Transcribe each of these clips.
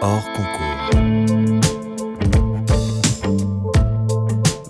hors concours.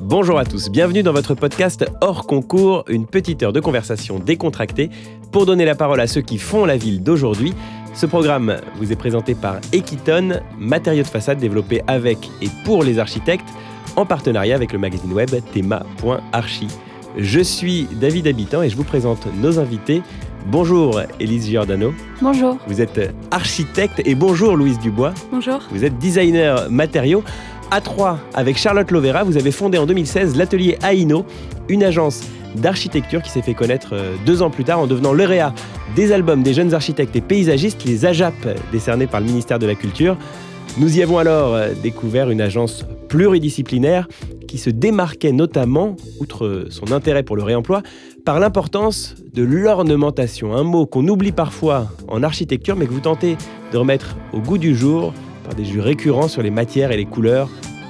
Bonjour à tous, bienvenue dans votre podcast hors concours, une petite heure de conversation décontractée pour donner la parole à ceux qui font la ville d'aujourd'hui. Ce programme vous est présenté par Equiton, matériaux de façade développés avec et pour les architectes, en partenariat avec le magazine web thema.archi. Je suis David Habitant et je vous présente nos invités. Bonjour Élise Giordano. Bonjour. Vous êtes architecte et bonjour Louise Dubois. Bonjour. Vous êtes designer matériaux. À Troyes, avec Charlotte Lovera, vous avez fondé en 2016 l'atelier Aino, une agence d'architecture qui s'est fait connaître euh, deux ans plus tard en devenant lauréat des albums des jeunes architectes et paysagistes, les AJAP, décernés par le ministère de la Culture. Nous y avons alors euh, découvert une agence pluridisciplinaire qui se démarquait notamment, outre son intérêt pour le réemploi, par l'importance de l'ornementation, un mot qu'on oublie parfois en architecture mais que vous tentez de remettre au goût du jour par des jeux récurrents sur les matières et les couleurs.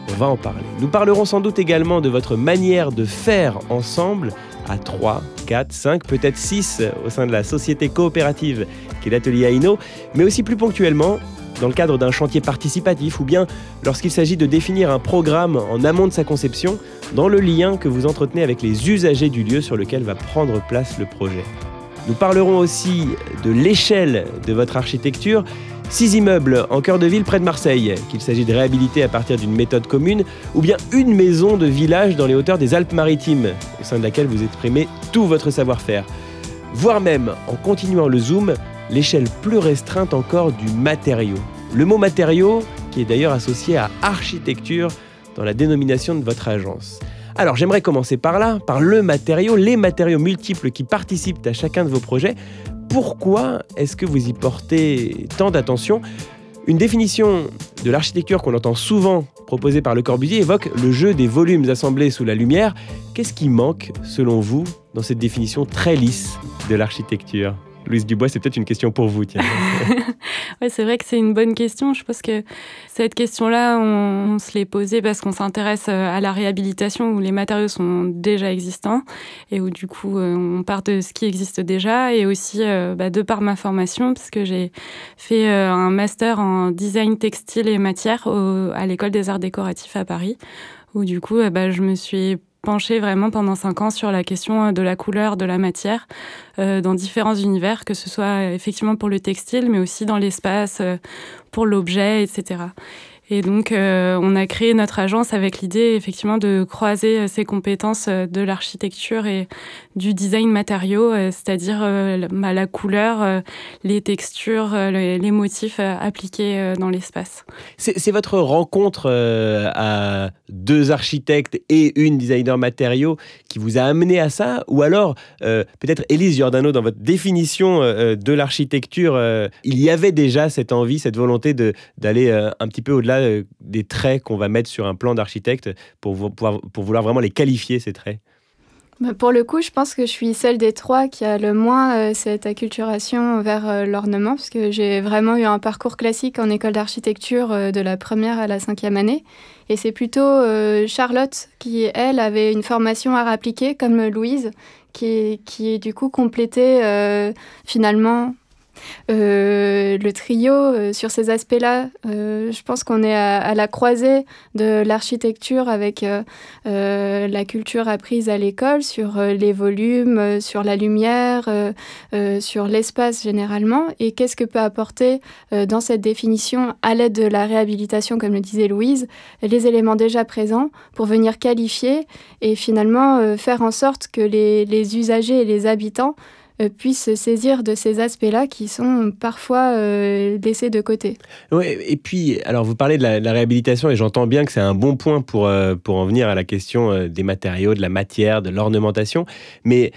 On va en parler. Nous parlerons sans doute également de votre manière de faire ensemble à 3, 4, 5, peut-être 6 au sein de la société coopérative qui est l'atelier Aino, mais aussi plus ponctuellement dans le cadre d'un chantier participatif ou bien lorsqu'il s'agit de définir un programme en amont de sa conception dans le lien que vous entretenez avec les usagers du lieu sur lequel va prendre place le projet. Nous parlerons aussi de l'échelle de votre architecture Six immeubles en cœur de ville près de Marseille, qu'il s'agit de réhabiliter à partir d'une méthode commune, ou bien une maison de village dans les hauteurs des Alpes-Maritimes, au sein de laquelle vous exprimez tout votre savoir-faire. Voire même, en continuant le zoom, l'échelle plus restreinte encore du matériau. Le mot matériau, qui est d'ailleurs associé à architecture dans la dénomination de votre agence. Alors j'aimerais commencer par là, par le matériau, les matériaux multiples qui participent à chacun de vos projets, pourquoi est-ce que vous y portez tant d'attention? Une définition de l'architecture qu'on entend souvent proposée par Le Corbusier évoque le jeu des volumes assemblés sous la lumière. Qu'est-ce qui manque, selon vous, dans cette définition très lisse de l'architecture? Louise Dubois, c'est peut-être une question pour vous. Tiens. ouais, c'est vrai que c'est une bonne question. Je pense que cette question-là, on, se l'est posée parce qu'on s'intéresse euh, à la réhabilitation où les matériaux sont déjà existants et où du coup euh, on part de ce qui existe déjà et aussi euh, bah, de par ma formation puisque j'ai fait un master en design textile et matière à l'école des arts décoratifs à Paris où du coup bah, je me suis vraiment pendant cinq ans sur la question euh, de la couleur de la matière euh, dans différents univers, que ce soit euh, effectivement pour le textile, mais aussi dans l'espace, pour l'objet, etc. Et donc, euh, on a créé notre agence avec l'idée, effectivement, de croiser euh, ces compétences euh, de l'architecture et du design matériaux, c'est-à-dire bah, la couleur, les textures, les motifs appliqués dans l'espace. C'est votre rencontre à deux architectes et une designer matériaux qui vous a amené à ça? Ou alors, peut-être Élise Giordano, dans votre définition de l'architecture, il y avait déjà cette envie, cette volonté d'aller un petit peu au-delà euh, des traits qu'on va mettre sur un plan d'architecte pour, vouloir vraiment les qualifier, ces traits? Bah, pour le coup, je pense que je suis celle des trois qui a le moins euh, cette acculturation vers euh, l'ornement, parce que j'ai vraiment eu un parcours classique en école d'architecture de la première à la cinquième année. Et c'est plutôt Charlotte qui, elle, avait une formation à appliquée, comme Louise, qui, qui du coup complétée finalement euh, le trio, euh, sur ces aspects-là, euh, je pense qu'on est à, la croisée de l'architecture avec la culture apprise à l'école sur les volumes, sur la lumière, sur l'espace généralement. Et qu'est-ce que peut apporter dans cette définition, à l'aide de la réhabilitation, comme le disait Louise, les éléments déjà présents pour venir qualifier et finalement faire en sorte que les usagers et les habitants euh, puissent se saisir de ces aspects-là qui sont parfois euh, laissés de côté. Oui, et puis, alors vous parlez de la, réhabilitation et j'entends bien que c'est un bon point pour, euh, pour en venir à la question des matériaux, de la matière, de l'ornementation, mais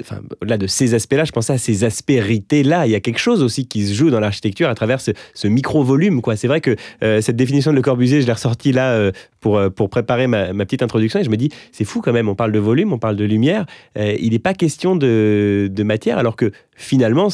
enfin, au-delà de ces aspects-là, je pensais à ces aspérités-là. Il y a quelque chose aussi qui se joue dans l'architecture à travers ce, micro-volume. C'est vrai que euh, cette définition de Le Corbusier, je l'ai ressortie là euh, pour, euh, pour préparer ma, petite introduction et je me dis, c'est fou quand même, on parle de volume, on parle de lumière, il n'est pas question de, matière, alors que finalement,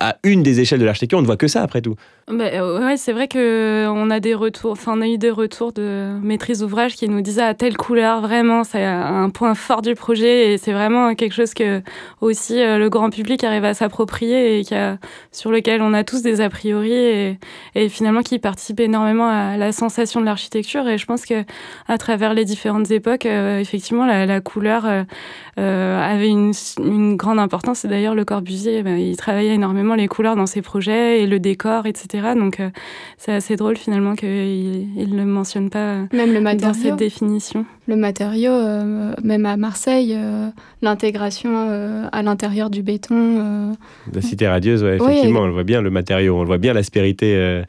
à une des échelles de l'architecture, on ne voit que ça après tout. Bah, ouais, c'est vrai que on a des retours, enfin on a eu des retours de maîtrise d'ouvrage qui nous disaient à telle couleur vraiment c'est un point fort du projet et c'est vraiment quelque chose que aussi euh, le grand public arrive à s'approprier et qui a, sur lequel on a tous des a priori et, finalement qui participe énormément à la sensation de l'architecture et je pense que à travers les différentes époques euh, effectivement la, couleur avait une, grande importance et d'ailleurs le Corbusier bah, il travaillait énormément les couleurs dans ses projets et le décor etc donc euh, c'est assez drôle finalement qu'il ne le mentionne pas même le dans cette définition. Le matériau, euh, même à Marseille, euh, l'intégration à l'intérieur du béton. La cité radieuse, ouais, effectivement, on le voit bien, le matériau, on le voit bien, l'aspérité.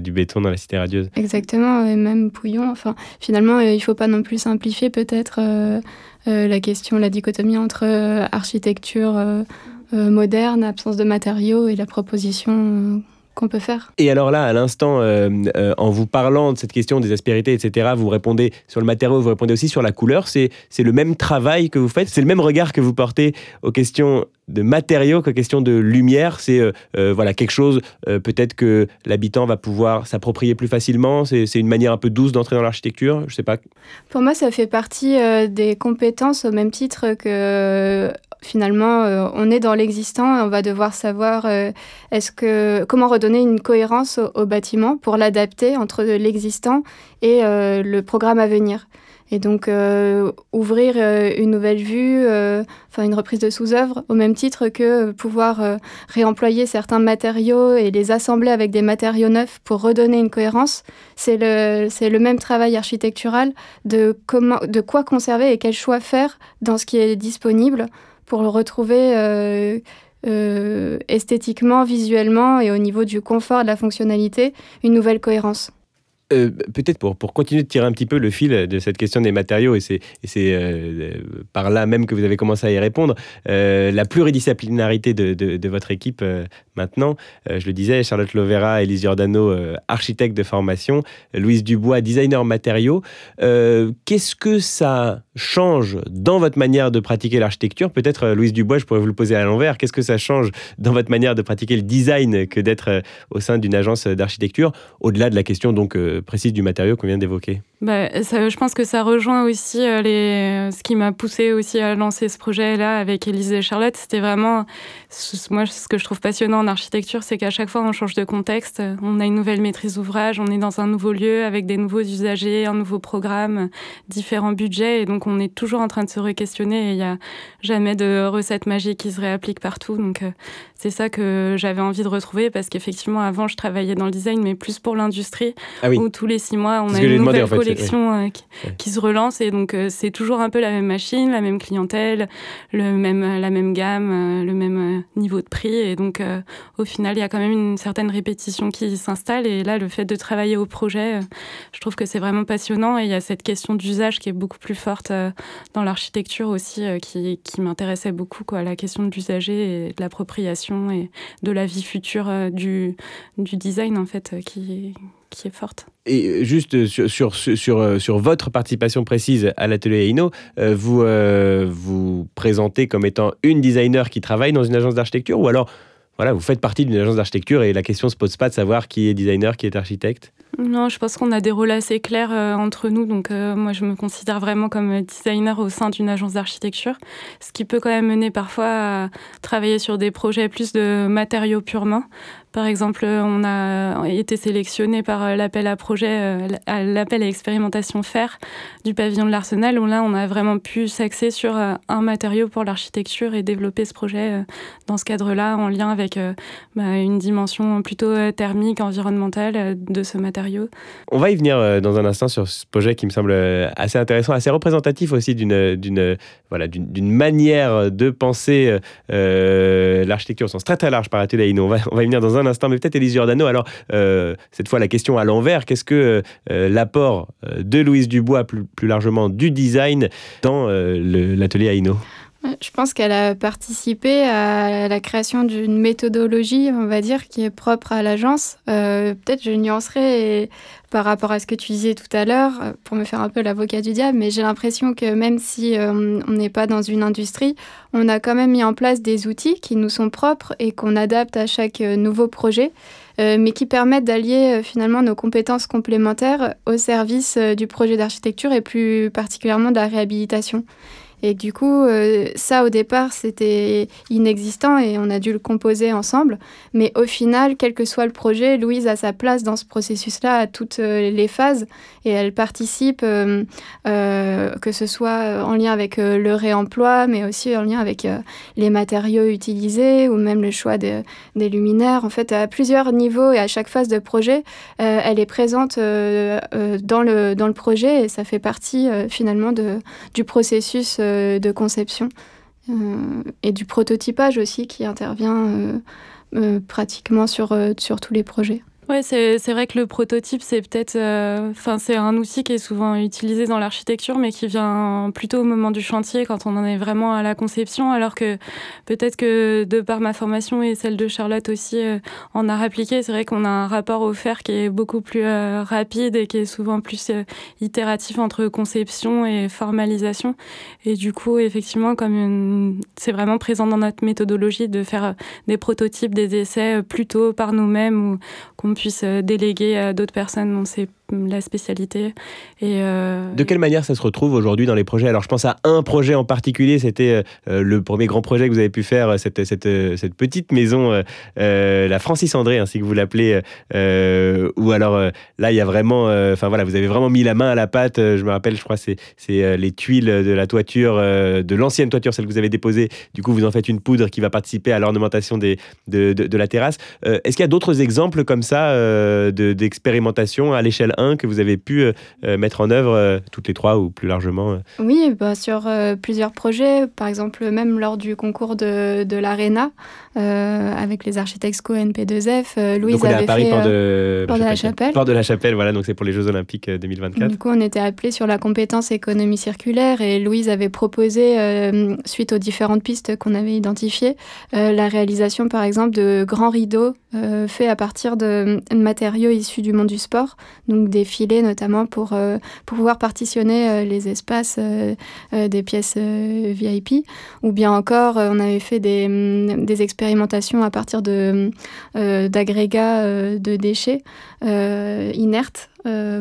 du béton dans la cité radieuse. Exactement, et même Pouillon. Enfin, finalement, il ne faut pas non plus simplifier peut-être la question, la dichotomie entre architecture moderne, absence de matériaux et la proposition qu'on peut faire. Et alors là, à l'instant, euh, euh, en vous parlant de cette question des aspérités, etc., vous répondez sur le matériau, vous répondez aussi sur la couleur. C'est le même travail que vous faites, c'est le même regard que vous portez aux questions de matériaux qu'aux questions de lumière? C'est euh, voilà quelque chose peut-être que l'habitant va pouvoir s'approprier plus facilement? C'est une manière un peu douce d'entrer dans l'architecture? Je sais pas. Pour moi, ça fait partie des compétences au même titre que finalement, euh, on est dans l'existant et on va devoir savoir euh, est-ce que, comment redonner une cohérence au, bâtiment pour l'adapter entre l'existant et euh, le programme à venir. Et donc, ouvrir une nouvelle vue, enfin une reprise de sous-œuvre, au même titre que pouvoir réemployer certains matériaux et les assembler avec des matériaux neufs pour redonner une cohérence, c'est le, c'est le même travail architectural de, comment, de quoi conserver et quel choix faire dans ce qui est disponible pour le retrouver euh, euh, esthétiquement, visuellement et au niveau du confort, de la fonctionnalité, une nouvelle cohérence. Euh, peut-être pour, pour continuer de tirer un petit peu le fil de cette question des matériaux, et c'est par là même que vous avez commencé à y répondre, la pluridisciplinarité de, de, votre équipe maintenant, je le disais, Charlotte Lovera, Elise Giordano, architecte de formation, Louise Dubois, designer matériaux. Qu'est-ce que ça change dans votre manière de pratiquer l'architecture? Peut-être, euh, Louise Dubois, je pourrais vous le poser à l'envers. Qu'est-ce que ça change dans votre manière de pratiquer le design que d'être euh, au sein d'une agence d'architecture, au-delà de la question donc euh, précise du matériau qu'on vient d'évoquer bah, Je pense que ça rejoint aussi les... ce qui m'a poussé aussi à lancer ce projet-là avec Élise et Charlotte. C'était vraiment, moi, ce que je trouve passionnant en architecture, c'est qu'à chaque fois, on change de contexte. On a une nouvelle maîtrise d'ouvrage, on est dans un nouveau lieu avec des nouveaux usagers, un nouveau programme, différents budgets. Et donc, on est toujours en train de se re-questionner et il n'y a jamais de recette magique qui se réapplique partout. Donc, euh, c'est ça que j'avais envie de retrouver parce qu'effectivement, avant, je travaillais dans le design, mais plus pour l'industrie, ah où tous les six mois, on a une nouvelle euh, qui, se relance. Et donc, euh, c'est toujours un peu la même machine, la même clientèle, le même, la même gamme, le même niveau de prix. Et donc, au final, il y a quand même une certaine répétition qui s'installe. Et là, le fait de travailler au projet, je trouve que c'est vraiment passionnant. Et il y a cette question d'usage qui est beaucoup plus forte euh, dans l'architecture aussi euh, qui, qui m'intéressait beaucoup, quoi, la question de l'usager et de l'appropriation et de la vie future euh, du, du design en fait qui, qui est forte. Et juste sur, sur, sur, sur votre participation précise à l'atelier Eino, vous vous présentez comme étant une designer qui travaille dans une agence d'architecture ou alors voilà, vous faites partie d'une agence d'architecture et la question ne se pose pas de savoir qui est designer, qui est architecte? Non, je pense qu'on a des rôles assez clairs euh, entre nous. Donc, euh, moi, je me considère vraiment comme designer au sein d'une agence d'architecture, ce qui peut quand même mener parfois à travailler sur des projets plus de matériaux purement, par exemple, on a été sélectionné par euh, l'appel à projet, euh, l'appel à expérimentation fer du pavillon de l'Arsenal, là, on a vraiment pu s'axer sur euh, un matériau pour l'architecture et développer ce projet dans ce cadre-là, en lien avec bah, une dimension plutôt thermique, environnementale de ce matériau. On va y venir dans un instant sur ce projet qui me semble assez intéressant, assez représentatif aussi d'une voilà, manière de penser l'architecture au sens très très large par Atelier On va, on va y venir dans un instant, mais peut-être Élise Giordano. Alors, euh, cette fois, la question à l'envers, qu'est-ce que euh, l'apport euh, de Louise Dubois, plus, plus, largement du design, dans l'atelier Aino Je pense qu'elle a participé à la création d'une méthodologie, on va dire, qui est propre à l'agence. Euh, peut-être je nuancerai par rapport à ce que tu disais tout à l'heure, euh, pour me faire un peu l'avocat du diable, mais j'ai l'impression que même si euh, on n'est pas dans une industrie, on a quand même mis en place des outils qui nous sont propres et qu'on adapte à chaque nouveau projet. mais qui permettent d'allier finalement nos compétences complémentaires au service du projet d'architecture et plus particulièrement de la réhabilitation. Et du coup, euh, ça au départ, c'était inexistant et on a dû le composer ensemble. Mais au final, quel que soit le projet, Louise a sa place dans ce processus-là à toutes euh, les phases et elle participe, euh, que ce soit en lien avec le réemploi, mais aussi en lien avec les matériaux utilisés ou même le choix des luminaires. En fait, à plusieurs niveaux et à chaque phase de projet, elle est présente dans, le, dans le projet et ça fait partie finalement de, du processus de conception euh, et du prototypage aussi qui intervient euh, euh, pratiquement sur, sur tous les projets. Ouais, c'est vrai que le prototype, c'est peut-être, euh, enfin, c'est un outil qui est souvent utilisé dans l'architecture, mais qui vient plutôt au moment du chantier, quand on en est vraiment à la conception, alors que peut-être que de par ma formation et celle de Charlotte aussi euh, en art appliqué, c'est vrai qu'on a un rapport au faire qui est beaucoup plus euh, rapide et qui est souvent plus itératif entre conception et formalisation. Et du coup, effectivement, comme c'est vraiment présent dans notre méthodologie de faire des prototypes, des essais plutôt par nous-mêmes ou qu'on puisse euh, déléguer à d'autres personnes la spécialité. Euh, De quelle manière ça se retrouve aujourd'hui dans les projets? Alors je pense à un projet en particulier, c'était euh, le premier grand projet que vous avez pu faire, cette, cette, cette petite maison, la Francis André, ainsi que vous l'appelez, ou alors là il y a vraiment, enfin voilà, vous avez vraiment mis la main à la pâte, je me rappelle, je crois, c'est les tuiles de la toiture, de l'ancienne toiture, celle que vous avez déposée, du coup vous en faites une poudre qui va participer à l'ornementation de, de, de, la terrasse. Est-ce qu'il y a d'autres exemples comme ça d'expérimentation à l'échelle que vous avez pu euh, euh, mettre en œuvre euh, toutes les trois ou plus largement Oui, bah, sur plusieurs projets, par exemple même lors du concours de, de l'ARENA avec les architectes SCO NP2F, Louise donc on est avait à Paris, fait port de, port de la Chapelle. Port de la Chapelle, voilà, donc c'est pour les Jeux Olympiques 2024. Du coup, on était appelé sur la compétence économie circulaire et Louise avait proposé, suite aux différentes pistes qu'on avait identifiées, la réalisation par exemple de grands rideaux faits à partir de matériaux issus du monde du sport, donc des filets notamment pour, euh, pour pouvoir partitionner euh, les espaces euh, des pièces VIP. Ou bien encore, on avait fait des, mm, des expérimentations à partir de, d'agrégats de déchets inertes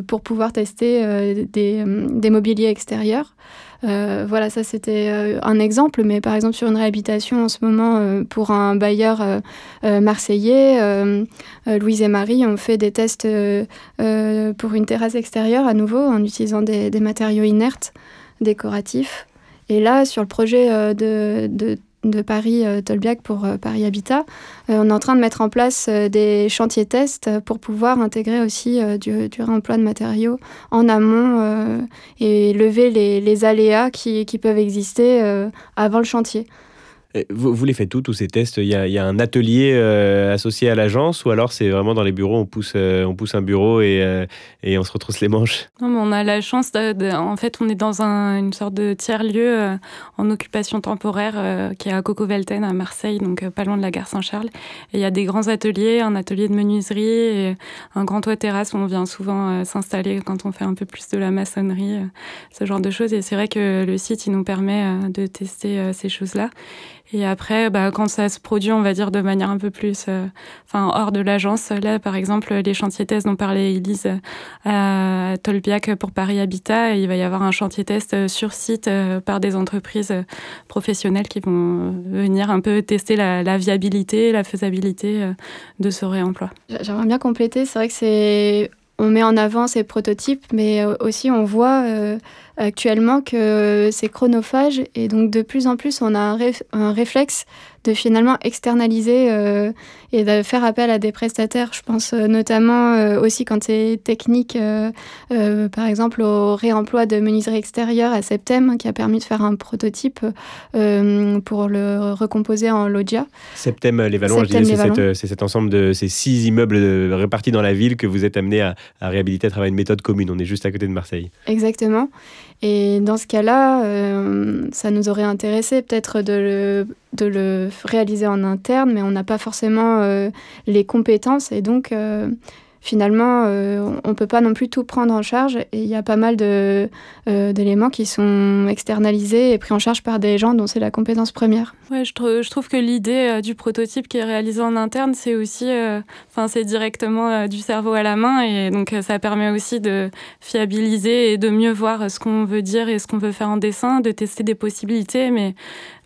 pour pouvoir tester des, des mobiliers extérieurs. Euh, voilà, ça c'était euh, un exemple, mais par exemple sur une réhabilitation en ce moment euh, pour un bailleur marseillais, Louise et Marie ont fait des tests pour une terrasse extérieure à nouveau en utilisant des, matériaux inertes décoratifs. Et là, sur le projet de de Paris euh, Tolbiac pour euh, Paris Habitat, euh, on est en train de mettre en place des chantiers tests pour pouvoir intégrer aussi du, réemploi de matériaux en amont et lever les, aléas qui, peuvent exister avant le chantier. Vous, les faites tous, tous ces tests? Il y, a, un atelier euh, associé à l'agence ou alors c'est vraiment dans les bureaux, on pousse, euh, on pousse un bureau et, euh, et, on se retrousse les manches? Non, mais On a la chance, en fait, on est dans un, une sorte de tiers-lieu en occupation temporaire qui est à Coco-Velten à Marseille, donc pas loin de la gare Saint-Charles. Et il y a des grands ateliers, un atelier de menuiserie et un grand toit terrasse où on vient souvent s'installer quand on fait un peu plus de la maçonnerie, ce genre de choses. Et c'est vrai que le site, il nous permet de tester ces choses-là. Et après, bah, quand ça se produit, on va dire de manière un peu plus, euh, hors de l'agence. Là, par exemple, les chantiers tests dont parlait Elise à Tolbiac pour Paris Habitat, il va y avoir un chantier test euh, sur site euh, par des entreprises professionnelles qui vont venir un peu tester la, la viabilité, la faisabilité de ce réemploi. J'aimerais bien compléter. C'est vrai que c'est on met en avant ces prototypes, mais aussi on voit actuellement que c'est chronophage et donc de plus en plus on a un, réflexe de finalement externaliser euh, et de faire appel à des prestataires. Je pense euh, notamment euh, aussi quand c'est technique, par exemple au réemploi de menuiserie extérieure à Septem qui a permis de faire un prototype pour le recomposer en loggia. Septem les Vallons, c'est cet ensemble de ces six immeubles répartis dans la ville que vous êtes amené à, à réhabiliter à travers une méthode commune. On est juste à côté de Marseille. Exactement. Et dans ce cas-là, euh, ça nous aurait intéressé peut-être de le, réaliser en interne, mais on n'a pas forcément euh, les compétences. Et donc, euh, finalement, euh, on ne peut pas non plus tout prendre en charge. Et il y a pas mal euh, d'éléments qui sont externalisés et pris en charge par des gens dont c'est la compétence première. Ouais, je, trouve que l'idée euh, du prototype qui est réalisé en interne, c'est aussi, enfin, c'est directement du cerveau à la main. Et donc, ça permet aussi de fiabiliser et de mieux voir ce qu'on veut dire et ce qu'on veut faire en dessin, de tester des possibilités. Mais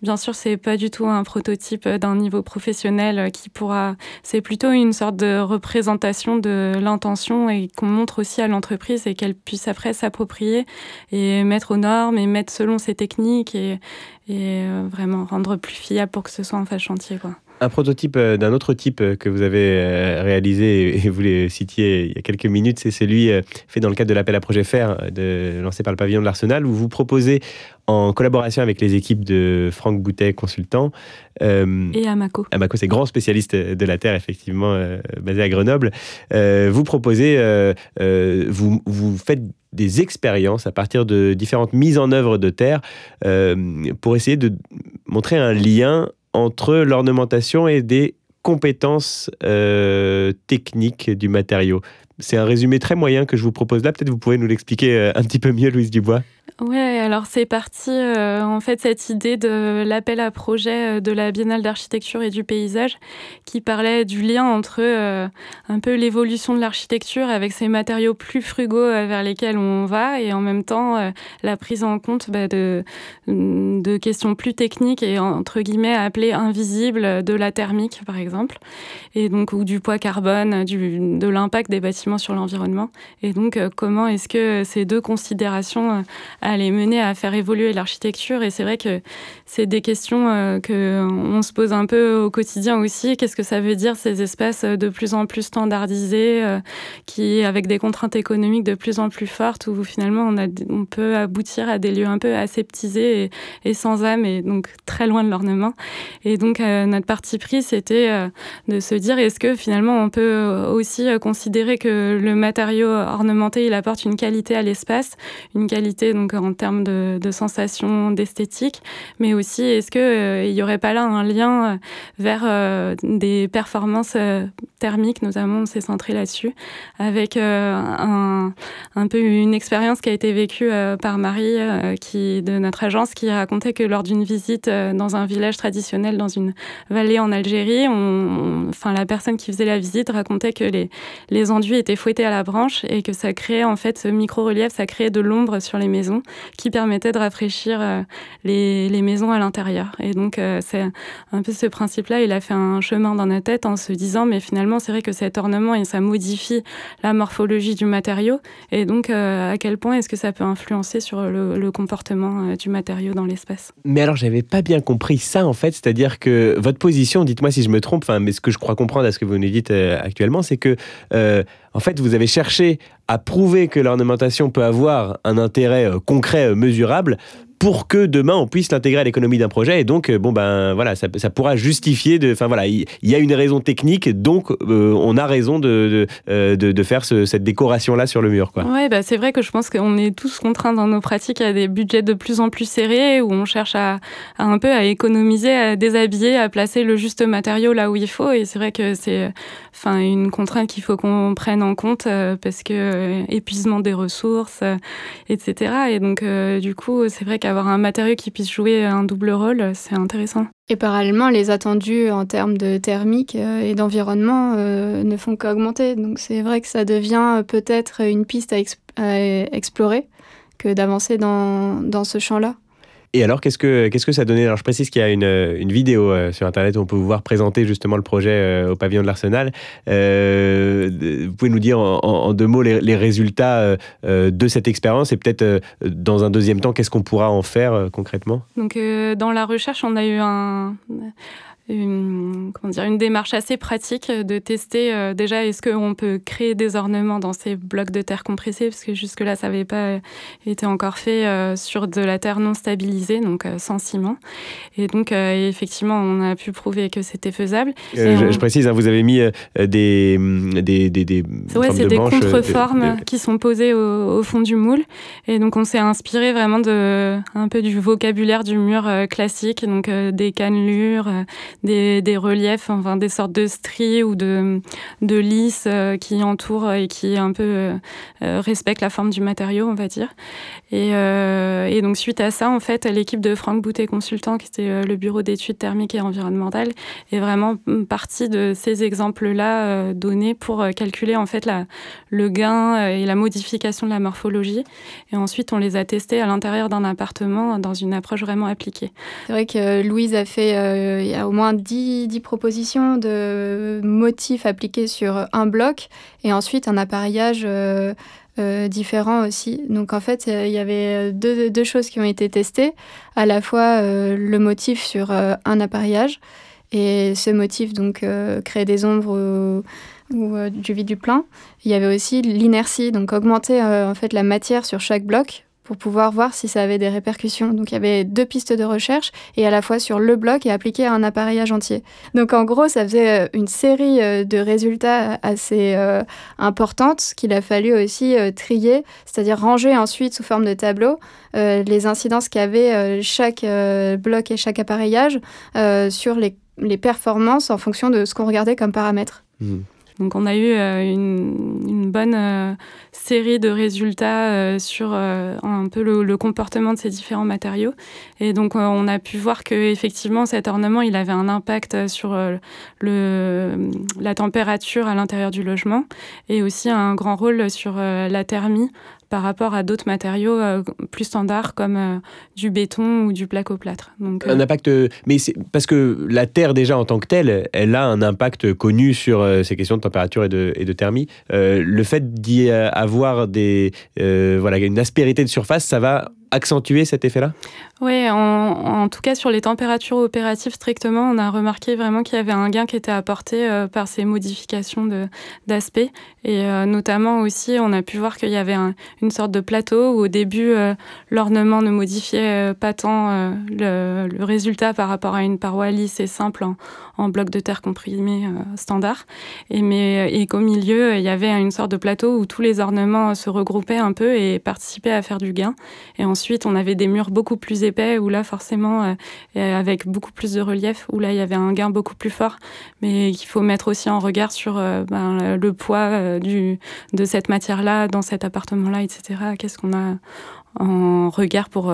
Bien sûr, c'est pas du tout un prototype d'un niveau professionnel qui pourra. C'est plutôt une sorte de représentation de l'intention et qu'on montre aussi à l'entreprise et qu'elle puisse après s'approprier et mettre aux normes et mettre selon ses techniques et, euh, vraiment rendre plus fiable pour que ce soit en phase chantier. Quoi. Un prototype euh, d'un autre type euh, que vous avez euh, réalisé et vous le citiez il y a quelques minutes, c'est celui fait dans le cadre de l'appel à projet FAIR de, lancé par le pavillon de l'Arsenal où vous proposez en collaboration avec les équipes de Franck Boutet, consultant. et Amako. Amako, c'est grand spécialiste de la Terre, effectivement, basé à Grenoble. vous proposez, vous, vous faites des expériences à partir de différentes mises en œuvre de terre pour essayer de montrer un lien entre l'ornementation et des compétences euh, techniques du matériau. C'est un résumé très moyen que je vous propose là. Peut-être vous pouvez nous l'expliquer euh, un petit peu mieux, Louise Dubois. Ouais, alors c'est parti euh, en fait cette idée de l'appel à projet euh, de la Biennale d'architecture et du paysage qui parlait du lien entre un peu l'évolution de l'architecture avec ces matériaux plus frugaux vers lesquels on va et en même temps la prise en compte bah, de, de questions plus techniques et entre guillemets appelées invisibles de la thermique par exemple et donc ou du poids carbone, de l'impact des bâtiments sur l'environnement et donc comment est-ce que ces deux considérations à les mener à faire évoluer l'architecture? Et c'est vrai que c'est des questions euh, qu'on se pose un peu au quotidien aussi. Qu'est-ce que ça veut dire ces espaces de plus en plus standardisés, euh, qui avec des contraintes économiques de plus en plus fortes, où finalement on, a, on peut aboutir à des lieux un peu aseptisés et, sans âme, et donc très loin de l'ornement. Et donc euh, notre parti pris, c'était de se dire est-ce que finalement on peut aussi considérer que le matériau ornementé, il apporte une qualité à l'espace, une qualité donc en termes de, sensations, d'esthétique, mais aussi est-ce qu'il euh, n'y aurait pas là un lien euh, vers euh, des performances thermiques, notamment on s'est centré là-dessus, avec un, un, peu une expérience qui a été vécue par Marie qui, de notre agence qui racontait que lors d'une visite dans un village traditionnel dans une vallée en Algérie, on, enfin, la personne qui faisait la visite racontait que les, les enduits étaient fouettés à la branche et que ça créait en fait ce micro-relief, ça créait de l'ombre sur les maisons qui permettait de rafraîchir euh, les, les maisons à l'intérieur. Et donc, euh, c'est un peu ce principe-là, il a fait un chemin dans notre tête en se disant, mais finalement, c'est vrai que cet ornement, et ça modifie la morphologie du matériau. Et donc, euh, à quel point est-ce que ça peut influencer sur le, comportement du matériau dans l'espace? Mais alors, j'avais pas bien compris ça, en fait. C'est-à-dire que votre position, dites-moi si je me trompe, mais ce que je crois comprendre à ce que vous nous dites actuellement, c'est que en fait, vous avez cherché à prouver que l'ornementation peut avoir un intérêt euh, concret, euh, mesurable, pour que demain on puisse l'intégrer à l'économie d'un projet. Et donc euh, bon ben voilà ça, pourra justifier enfin voilà il y, a une raison technique donc euh, on a raison de, euh, faire ce, cette décoration là sur le mur quoi. Ouais bah c'est vrai que je pense qu'on est tous contraints dans nos pratiques à des budgets de plus en plus serrés où on cherche à, un peu à économiser à déshabiller à placer le juste matériau là où il faut. Et c'est vrai que c'est enfin une contrainte qu'il faut qu'on prenne en compte parce que épuisement des ressources etc et donc du coup c'est vrai avoir un matériau qui puisse jouer un double rôle, c'est intéressant. Et parallèlement, les attendus en termes de thermique euh, et d'environnement euh, ne font qu'augmenter. Donc c'est vrai que ça devient peut-être une piste à, explorer que d'avancer dans, dans ce champ-là. Et alors, qu'est-ce que, qu'est-ce que ça donnait? Alors, je précise qu'il y a une, une vidéo euh, sur Internet où on peut vous voir présenter justement le projet euh, au pavillon de l'Arsenal. Euh, vous pouvez nous dire en, deux mots les, les résultats de cette expérience et peut-être dans un deuxième temps, qu'est-ce qu'on pourra en faire concrètement? Donc, dans la recherche, on a eu un une, comment dire, une démarche assez pratique de tester euh, déjà est-ce qu'on peut créer des ornements dans ces blocs de terre compressés, parce que jusque-là, ça n'avait pas été encore fait euh, sur de la terre non stabilisée, donc euh, sans ciment. Et donc, effectivement, on a pu prouver que c'était faisable. Je, précise, hein, vous avez mis des, des, des, des ouais, c'est des contreformes qui sont posées au, fond du moule. Et donc, on s'est inspiré vraiment de, un peu du vocabulaire du mur classique, donc des cannelures, des, reliefs, enfin des sortes de stries ou de, de lys euh, qui entourent et qui un peu euh, euh, respectent la forme du matériau, on va dire. Et, donc suite à ça, en fait, l'équipe de Franck Boutet Consultant, qui était le bureau d'études thermiques et environnementales, est vraiment partie de ces exemples-là donnés pour calculer en fait le gain et la modification de la morphologie. Et ensuite, on les a testés à l'intérieur d'un appartement dans une approche vraiment appliquée. C'est vrai que Louise a fait il y a au moins 10, propositions de motifs appliqués sur un bloc et ensuite un appareillage euh, euh, différent aussi. Donc en fait, il y avait deux, choses qui ont été testées, à la fois euh, le motif sur un appareillage et ce motif donc créer des ombres ou, du vide du plein. Il y avait aussi l'inertie, donc augmenter en fait la matière sur chaque bloc pour pouvoir voir si ça avait des répercussions. Donc il y avait deux pistes de recherche et à la fois sur le bloc et appliqué à un appareillage entier. Donc en gros, ça faisait euh, une série euh, de résultats assez euh, importantes qu'il a fallu aussi trier, c'est-à-dire ranger ensuite sous forme de tableau les incidences qu'avait chaque bloc et chaque appareillage sur les, les, performances en fonction de ce qu'on regardait comme paramètres. Mmh. Donc on a eu euh, une, bonne euh, série de résultats euh, sur un peu le, comportement de ces différents matériaux. Et donc on a pu voir que effectivement cet ornement il avait un impact sur la température à l'intérieur du logement et aussi un grand rôle sur la thermie par rapport à d'autres matériaux euh, plus standards comme euh, du béton ou du placoplâtre. Donc, un euh, impact, mais parce que la Terre déjà en tant que telle, elle a un impact connu sur ces questions de température et de, et de thermie. le fait d'y avoir des, voilà, une aspérité de surface, ça va accentuer cet effet-là? Oui, en, tout cas sur les températures opératives strictement, on a remarqué vraiment qu'il y avait un gain qui était apporté euh, par ces modifications d'aspect. Et euh, notamment aussi, on a pu voir qu'il y avait une sorte de plateau où au début, euh, l'ornement ne modifiait pas tant le, résultat par rapport à une paroi lisse et simple en, bloc de terre comprimé standard. Et, et qu'au milieu, il y avait une sorte de plateau où tous les ornements se regroupaient un peu et participaient à faire du gain. Et ensuite, on avait des murs beaucoup plus épais où là, forcément, euh, avec beaucoup plus de relief, où là, il y avait un gain beaucoup plus fort, mais qu'il faut mettre aussi en regard sur euh, ben, le poids euh, de cette matière-là, dans cet appartement-là, etc. Qu'est-ce qu'on a en regard pour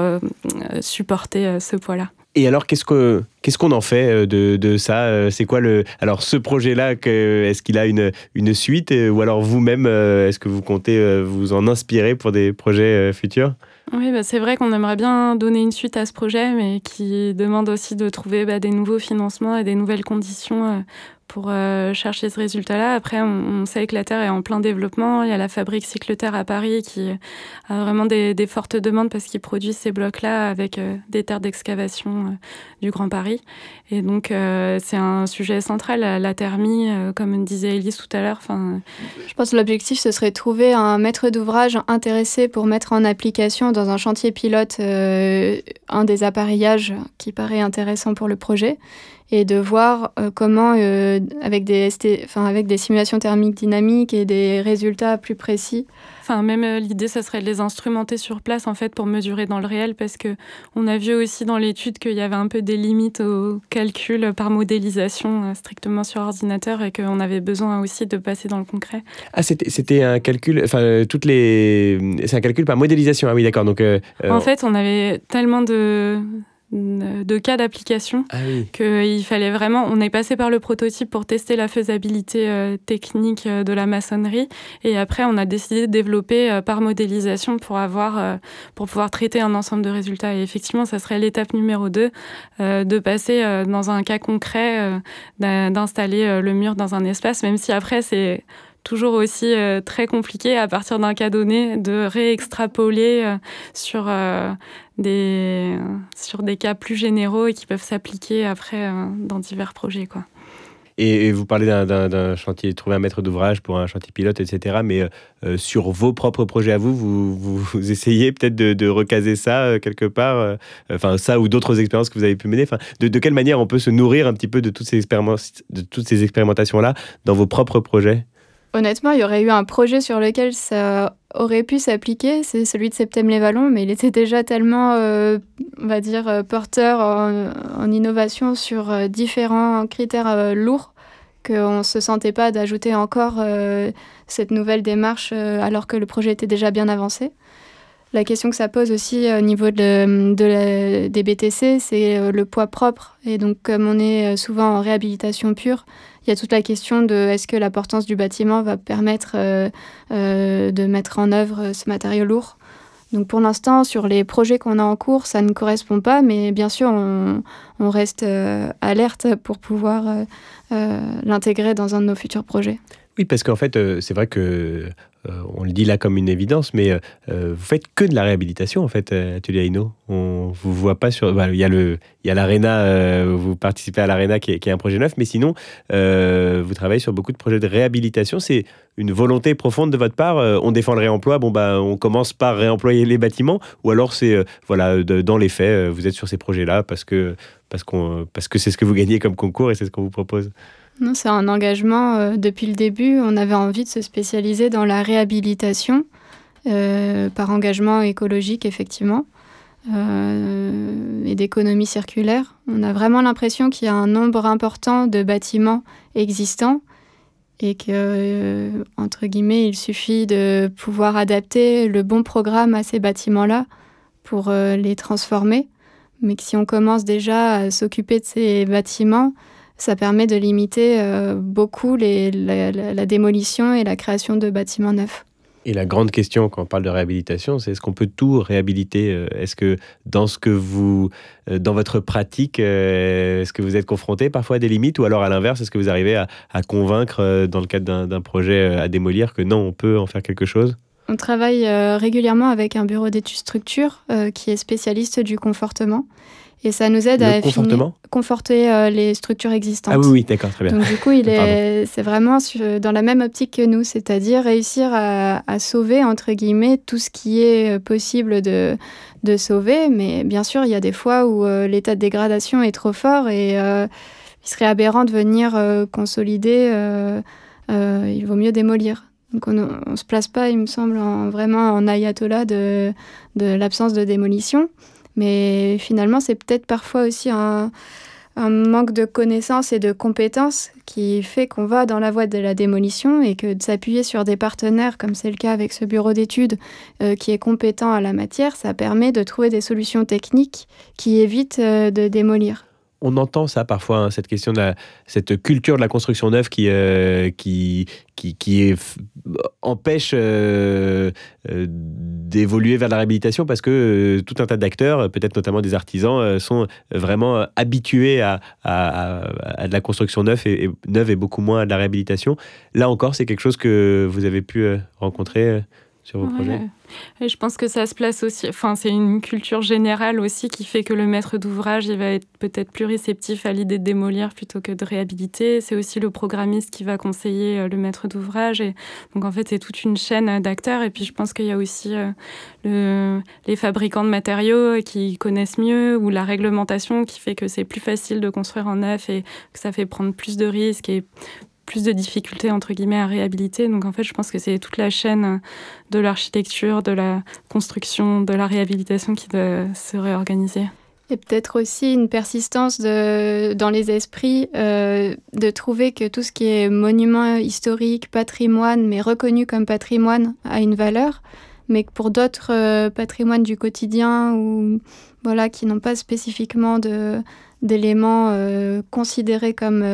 supporter ce poids-là? Et alors, qu'est-ce qu'on en fait de, ça C'est quoi le alors ce projet-là Est-ce qu'il a une suite ou alors vous-même Est-ce que vous comptez vous en inspirer pour des projets futurs? Oui, bah, c'est vrai qu'on aimerait bien donner une suite à ce projet, mais qui demande aussi de trouver bah, des nouveaux financements et des nouvelles conditions euh, pour euh, chercher ce résultat-là. Après, on, sait que la Terre est en plein développement. Il y a la fabrique Cycleterre à Paris qui a vraiment des, fortes demandes parce qu'ils produisent ces blocs-là avec euh, des terres d'excavation euh, du Grand Paris. Et donc, c'est un sujet central, la, thermie, comme disait Elise tout à l'heure. Je pense que l'objectif, ce serait de trouver un maître d'ouvrage intéressé pour mettre en application dans un chantier pilote un des appareillages qui paraît intéressant pour le projet et de voir euh, comment, euh, avec, des enfin, avec des simulations thermiques dynamiques et des résultats plus précis. Enfin, même euh, l'idée, ça serait de les instrumenter sur place en fait pour mesurer dans le réel, parce que on a vu aussi dans l'étude qu'il y avait un peu des limites au calcul par modélisation strictement sur ordinateur et qu'on avait besoin aussi de passer dans le concret. Ah, c'était un calcul, enfin toutes les, c'est un calcul par modélisation. Ah oui, d'accord. Donc en fait, on avait tellement de de cas d'application ah qu'il fallait vraiment on est passé par le prototype pour tester la faisabilité euh, technique euh, de la maçonnerie. Et après on a décidé de développer euh, par modélisation pour avoir pour pouvoir traiter un ensemble de résultats. Et effectivement ça serait l'étape numéro 2 de passer dans un cas concret d'installer le mur dans un espace même si après c'est toujours aussi très compliqué à partir d'un cas donné de réextrapoler sur, des, sur des cas plus généraux et qui peuvent s'appliquer après dans divers projets. Quoi. Et, vous parlez d'un chantier, trouver un maître d'ouvrage pour un chantier pilote, etc. Mais euh, euh, sur vos propres projets à vous, vous, essayez peut-être de, recaser ça euh, quelque part, enfin ça ou d'autres expériences que vous avez pu mener. De, quelle manière on peut se nourrir un petit peu de toutes ces, de toutes ces expérimentations-là dans vos propres projets? Honnêtement, il y aurait eu un projet sur lequel ça aurait pu s'appliquer, c'est celui de Septem les Vallons, mais il était déjà tellement, on va dire, porteur en, innovation sur différents critères lourds qu'on ne se sentait pas d'ajouter encore euh, cette nouvelle démarche euh, alors que le projet était déjà bien avancé. La question que ça pose aussi euh, au niveau de, des BTC, c'est le poids propre. Et donc, comme on est souvent en réhabilitation pure, il y a toute la question de est-ce que la portance du bâtiment va permettre de mettre en œuvre ce matériau lourd. Donc pour l'instant, sur les projets qu'on a en cours, ça ne correspond pas, mais bien sûr, on, reste alerte pour pouvoir euh, l'intégrer dans un de nos futurs projets. Oui, parce qu'en fait, euh, c'est vrai que euh, on le dit là comme une évidence, mais vous faites que de la réhabilitation en fait, Atelier Aino. On vous voit pas sur. Bah, il y a l'Arena. vous participez à l'Arena qui, est un projet neuf, mais sinon, vous travaillez sur beaucoup de projets de réhabilitation. C'est une volonté profonde de votre part. on défend le réemploi. Bon bah, on commence par réemployer les bâtiments, ou alors c'est voilà, dans les faits, vous êtes sur ces projets-là parce que parce, qu'on, parce que c'est ce que vous gagnez comme concours et c'est ce qu'on vous propose Non, c'est un engagement. Euh, depuis le début, on avait envie de se spécialiser dans la réhabilitation euh, par engagement écologique, effectivement, euh, et d'économie circulaire. On a vraiment l'impression qu'il y a un nombre important de bâtiments existants et que, entre guillemets, il suffit de pouvoir adapter le bon programme à ces bâtiments-là pour les transformer mais que si on commence déjà à s'occuper de ces bâtiments, ça permet de limiter euh, beaucoup la, démolition et la création de bâtiments neufs. Et la grande question quand on parle de réhabilitation, c'est est-ce qu'on peut tout réhabiliter euh, Est-ce que dans ce que vous, euh, dans votre pratique, est-ce que vous êtes confronté parfois à des limites, ou alors à l'inverse, est-ce que vous arrivez à, à convaincre dans le cadre d'un projet à démolir que non, on peut en faire quelque chose? On travaille régulièrement avec un bureau d'études structure euh, qui est spécialiste du confortement. Et ça nous aide à conforter euh, les structures existantes. Ah oui, oui d'accord, très bien. Donc du coup, il est, c'est vraiment dans la même optique que nous, c'est-à-dire réussir à, sauver, entre guillemets, tout ce qui est possible de, de sauver. Mais bien sûr, il y a des fois où l'état de dégradation est trop fort et il serait aberrant de venir consolider. il vaut mieux démolir. Donc on ne se place pas, il me semble, vraiment en ayatollah de, de l'absence de démolition. Mais finalement, c'est peut-être parfois aussi un, manque de connaissances et de compétences qui fait qu'on va dans la voie de la démolition et que de s'appuyer sur des partenaires, comme c'est le cas avec ce bureau d'études euh, qui est compétent à la matière, ça permet de trouver des solutions techniques qui évitent euh, de démolir on entend ça parfois, hein, cette question de cette culture de la construction neuve qui, euh, qui, qui, empêche euh, euh, d'évoluer vers la réhabilitation parce que tout un tas d'acteurs, peut-être notamment des artisans, sont vraiment habitués à, à, de la construction neuve et, neuve et beaucoup moins à de la réhabilitation. Là encore, c'est quelque chose que vous avez pu rencontrer sur vos projets et je pense que ça se place aussi, enfin c'est une culture générale aussi qui fait que le maître d'ouvrage il va être peut-être plus réceptif à l'idée de démolir plutôt que de réhabiliter. C'est aussi le programmiste qui va conseiller euh, le maître d'ouvrage. Et donc en fait c'est toute une chaîne d'acteurs. Et puis je pense qu'il y a aussi euh, le, les fabricants de matériaux qui connaissent mieux ou la réglementation qui fait que c'est plus facile de construire en neuf et que ça fait prendre plus de risques et plus de difficultés entre guillemets à réhabiliter. Donc en fait, je pense que c'est toute la chaîne de l'architecture, de la construction, de la réhabilitation qui doit se réorganiser. Et peut-être aussi une persistance de, dans les esprits euh, de trouver que tout ce qui est monument historique, patrimoine, mais reconnu comme patrimoine, a une valeur, mais que pour d'autres euh, patrimoines du quotidien ou voilà qui n'ont pas spécifiquement d'éléments euh, considérés comme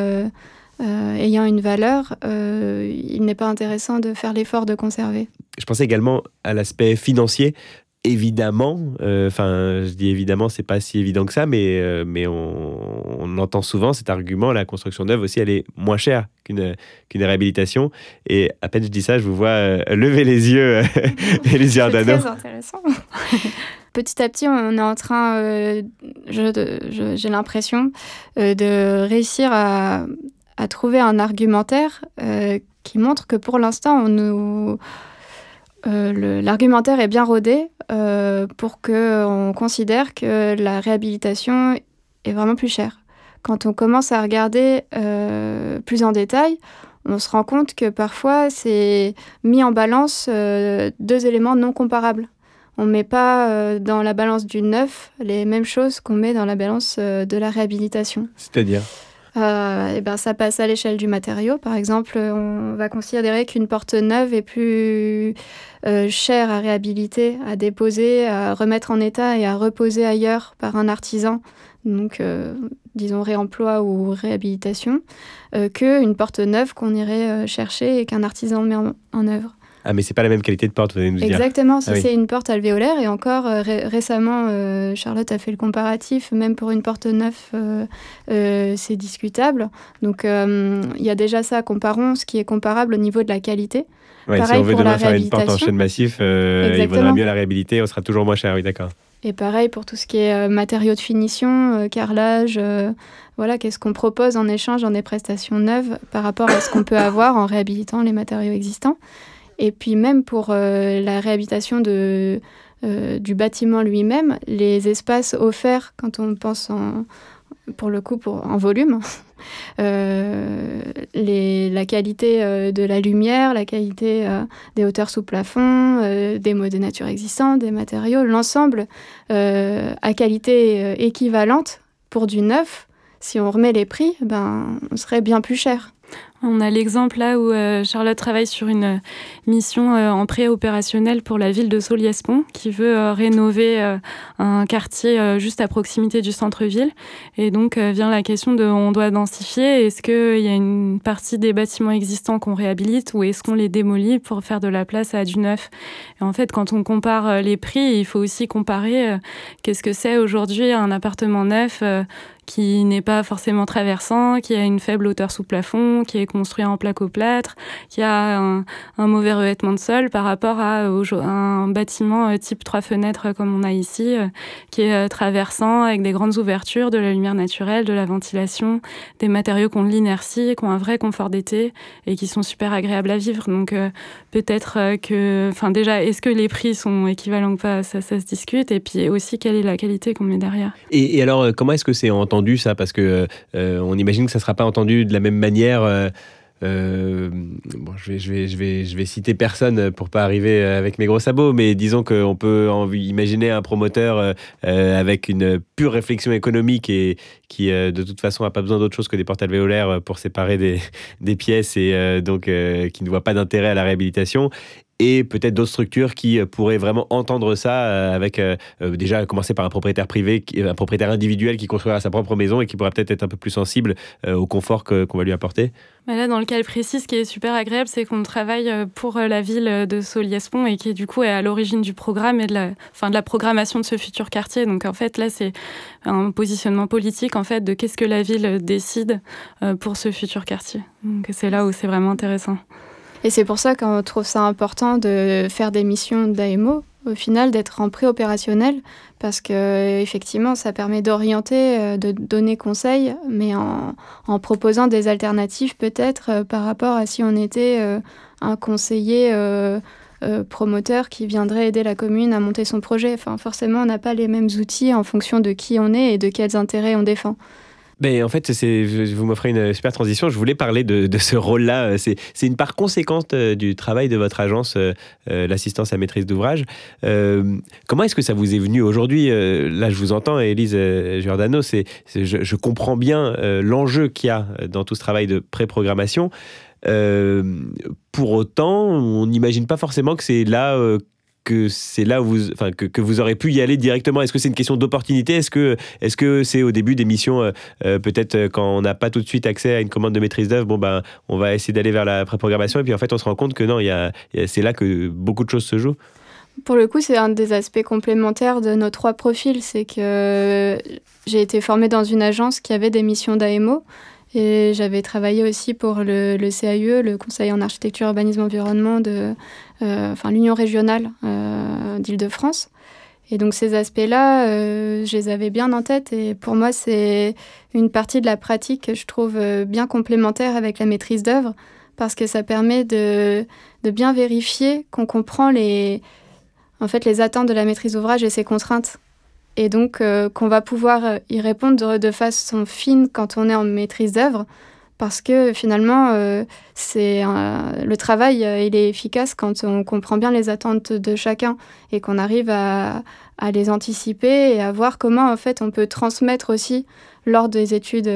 euh, ayant une valeur, euh, il n'est pas intéressant de faire l'effort de conserver. Je pensais également à l'aspect financier. Évidemment, euh, enfin, je dis évidemment, c'est pas si évident que ça, mais, mais on, entend souvent cet argument, la construction neuve aussi, elle est moins chère qu'une qu'une réhabilitation. Et à peine je dis ça, je vous vois lever les yeux, les C'est très intéressant. Petit à petit, on est en train, euh, j'ai l'impression, euh, de réussir à, à, trouver un argumentaire qui montre que pour l'instant, nous l'argumentaire est bien rodé pour qu'on considère que la réhabilitation est vraiment plus chère. Quand on commence à regarder euh, plus en détail, on se rend compte que parfois c'est mis en balance euh, deux éléments non comparables. On ne met pas euh, dans la balance du neuf les mêmes choses qu'on met dans la balance de la réhabilitation. C'est-à-dire? Et eh ben, ça passe à l'échelle du matériau. Par exemple, on va considérer qu'une porte neuve est plus chère à réhabiliter, à déposer, à remettre en état et à reposer ailleurs par un artisan donc euh, disons réemploi ou réhabilitation, euh, qu'une porte neuve qu'on irait euh, chercher et qu'un artisan met en, œuvre. Ah, mais c'est pas la même qualité de porte, vous allez nous dire. Exactement, si ah c'est une porte alvéolaire, et encore récemment, Charlotte a fait le comparatif, même pour une porte neuve, c'est discutable. Donc il y a déjà ça, comparons ce qui est comparable au niveau de la qualité. Ouais, si on veut demain faire une porte en chaîne massif, il vaudra mieux la réhabiliter, on sera toujours moins cher, oui, d'accord. Et pareil pour tout ce qui est euh, matériaux de finition, euh, carrelage, euh, voilà, qu'est-ce qu'on propose en échange dans des prestations neuves par rapport à ce qu'on peut avoir en réhabilitant les matériaux existants. Et puis même pour la réhabilitation de, du bâtiment lui-même, les espaces offerts quand on pense en, pour le coup en volume. Euh, la qualité euh, de la lumière, la qualité euh, des hauteurs sous plafond, des mots de nature existants, des matériaux, l'ensemble à qualité équivalente pour du neuf, si on remet les prix, ben, on serait bien plus cher. On a l'exemple là où euh, Charlotte travaille sur une euh, mission euh, en pré-opérationnel pour la ville de Soliespont qui veut rénover un quartier juste à proximité du centre-ville. Et donc vient la question de on doit densifier. Est-ce qu'il y a une partie des bâtiments existants qu'on réhabilite ou est-ce qu'on les démolit pour faire de la place à du neuf? Et en fait, quand on compare les prix, il faut aussi comparer qu'est-ce que c'est aujourd'hui un appartement neuf qui n'est pas forcément traversant, qui a une faible hauteur sous plafond, qui est construit en placo-plâtre, qui a un, mauvais revêtement de sol par rapport à, un bâtiment euh, type trois fenêtres euh, comme on a ici, euh, qui est traversant avec des grandes ouvertures, de la lumière naturelle, de la ventilation, des matériaux qui ont de l'inertie, qui ont un vrai confort d'été et qui sont super agréables à vivre. Donc peut-être que, enfin déjà, est-ce que les prix sont équivalents ou pas? Ça, se discute. Et puis aussi, quelle est la qualité qu'on met derrière? Et, alors, comment est-ce que c'est entendu ça parce que euh, on imagine que ça sera pas entendu de la même manière. Euh, euh, bon, je vais, je, vais, je, vais, je vais citer personne pour pas arriver avec mes gros sabots, mais disons qu'on peut imaginer un promoteur avec une pure réflexion économique et qui de toute façon n'a pas besoin d'autre chose que des portes alvéolaires pour séparer des pièces et donc qui ne voit pas d'intérêt à la réhabilitation et peut-être d'autres structures qui euh, pourraient vraiment entendre ça euh, avec euh, déjà commencer par un propriétaire privé, un propriétaire individuel qui construira sa propre maison et qui pourra peut-être être un peu plus sensible au confort qu'on va lui apporter. Là, dans le cas précis, ce qui est super agréable, c'est qu'on travaille pour la ville de Soliespont et qui, du coup, est à l'origine du programme et de la, enfin, de la programmation de ce futur quartier. Donc, en fait, là, c'est un positionnement politique, en fait, de qu'est-ce que la ville décide pour ce futur quartier. Donc, c'est là où c'est vraiment intéressant. Et c'est pour ça qu'on trouve ça important de faire des missions d'AMO, au final, d'être en pré-opérationnel, parce que effectivement, ça permet d'orienter, euh, de donner conseil, mais en, proposant des alternatives peut-être euh, par rapport à si on était euh, un conseiller promoteur qui viendrait aider la commune à monter son projet. Enfin, forcément, on n'a pas les mêmes outils en fonction de qui on est et de quels intérêts on défend. Ben, en fait, vous m'offrez une super transition. Je voulais parler de, ce rôle-là. C'est, une part conséquente euh, du travail de votre agence, euh, euh, l'assistance à maîtrise d'ouvrage. comment est-ce que ça vous est venu aujourd'hui Là, je vous entends, Élise Giordano, c'est, je, je, comprends bien l'enjeu qu'il y a dans tout ce travail de pré-programmation. pour autant, on n'imagine pas forcément que c'est là que c'est là où vous, que, vous aurez pu y aller directement Est-ce que c'est une question d'opportunité? Est-ce que c'est au début des missions, euh, euh, peut-être euh, quand on n'a pas tout de suite accès à une commande de maîtrise d'œuvre, bon ben, on va essayer d'aller vers la préprogrammation et puis en fait on se rend compte que non, il y a, c'est là que beaucoup de choses se jouent. Pour le coup, c'est un des aspects complémentaires de nos trois profils. C'est que j'ai été formée dans une agence qui avait des missions d'AMO. Et j'avais travaillé aussi pour le, le, CAUE, le Conseil en architecture, urbanisme, environnement de euh, enfin, l'Union régionale euh, d'Île-de-France. Et donc ces aspects-là, euh, je les avais bien en tête. Et pour moi, c'est une partie de la pratique que je trouve bien complémentaire avec la maîtrise d'œuvre, parce que ça permet de, de bien vérifier qu'on comprend les, en fait, les attentes de la maîtrise d'ouvrage et ses contraintes. Et donc euh, qu'on va pouvoir euh, y répondre de façon fine quand on est en maîtrise d'œuvre, parce que finalement, euh, le travail, il est efficace quand on comprend bien les attentes de chacun et qu'on arrive à, à, les anticiper et à voir comment en fait on peut transmettre aussi lors des études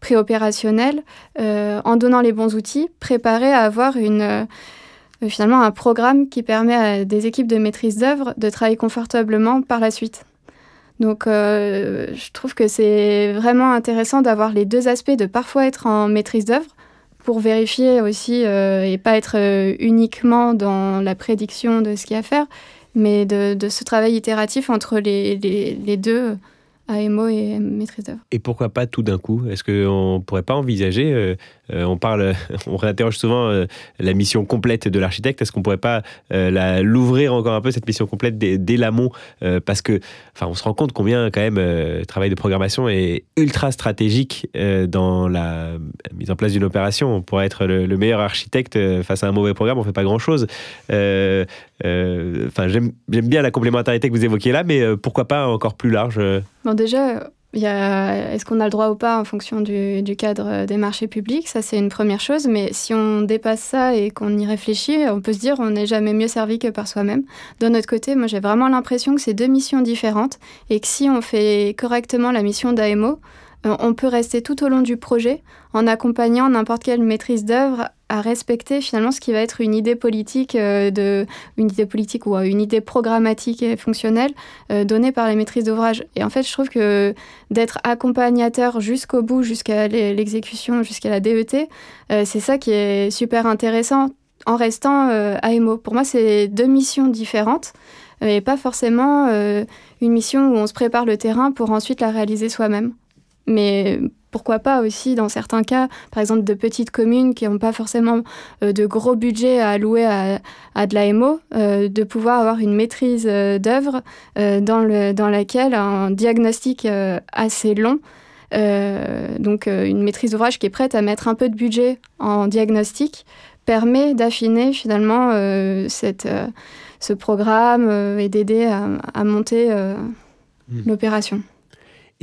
préopérationnelles, en donnant les bons outils, préparer à avoir une finalement un programme qui permet à des équipes de maîtrise d'œuvre de travailler confortablement par la suite. Donc euh, je trouve que c'est vraiment intéressant d'avoir les deux aspects, de parfois être en maîtrise d'œuvre pour vérifier aussi euh, et pas être euh, uniquement dans la prédiction de ce qu'il y a à faire, mais de, ce travail itératif entre les, les deux AMO et maîtrise. Et pourquoi pas tout d'un coup? Est-ce qu'on ne pourrait pas envisager, euh, euh, on parle, on réinterroge souvent euh, la mission complète de l'architecte, est-ce qu'on ne pourrait pas l'ouvrir encore un peu, cette mission complète dès, l'amont? Parce que, enfin, on se rend compte combien quand même le travail de programmation est ultra stratégique dans la mise en place d'une opération. On pourrait être le, meilleur architecte face à un mauvais programme, on ne fait pas grand-chose. Enfin, j'aime bien la complémentarité que vous évoquiez là, mais pourquoi pas encore plus large déjà, est-ce qu'on a le droit ou pas en fonction du, cadre des marchés publics? Ça, c'est une première chose. Mais si on dépasse ça et qu'on y réfléchit, on peut se dire on n'est jamais mieux servi que par soi-même. D'un autre côté, moi, j'ai vraiment l'impression que c'est deux missions différentes et que si on fait correctement la mission d'AMO, euh, on peut rester tout au long du projet en accompagnant n'importe quelle maîtrise d'œuvre à respecter finalement ce qui va être une idée politique, euh, une idée politique ou euh, une idée programmatique et fonctionnelle donnée par les maîtrises d'ouvrage. Et en fait, je trouve que d'être accompagnateur jusqu'au bout, jusqu'à l'exécution, jusqu'à la DET, c'est ça qui est super intéressant en restant AMO. Pour moi, c'est deux missions différentes et pas forcément une mission où on se prépare le terrain pour ensuite la réaliser soi-même. Mais pourquoi pas aussi dans certains cas, par exemple de petites communes qui n'ont pas forcément euh, de gros budget à allouer à, de l'AMO, euh, de pouvoir avoir une maîtrise euh, d'œuvre dans, dans laquelle un diagnostic assez long, donc une maîtrise d'ouvrage qui est prête à mettre un peu de budget en diagnostic, permet d'affiner finalement cette, ce programme et d'aider à, monter mmh. l'opération.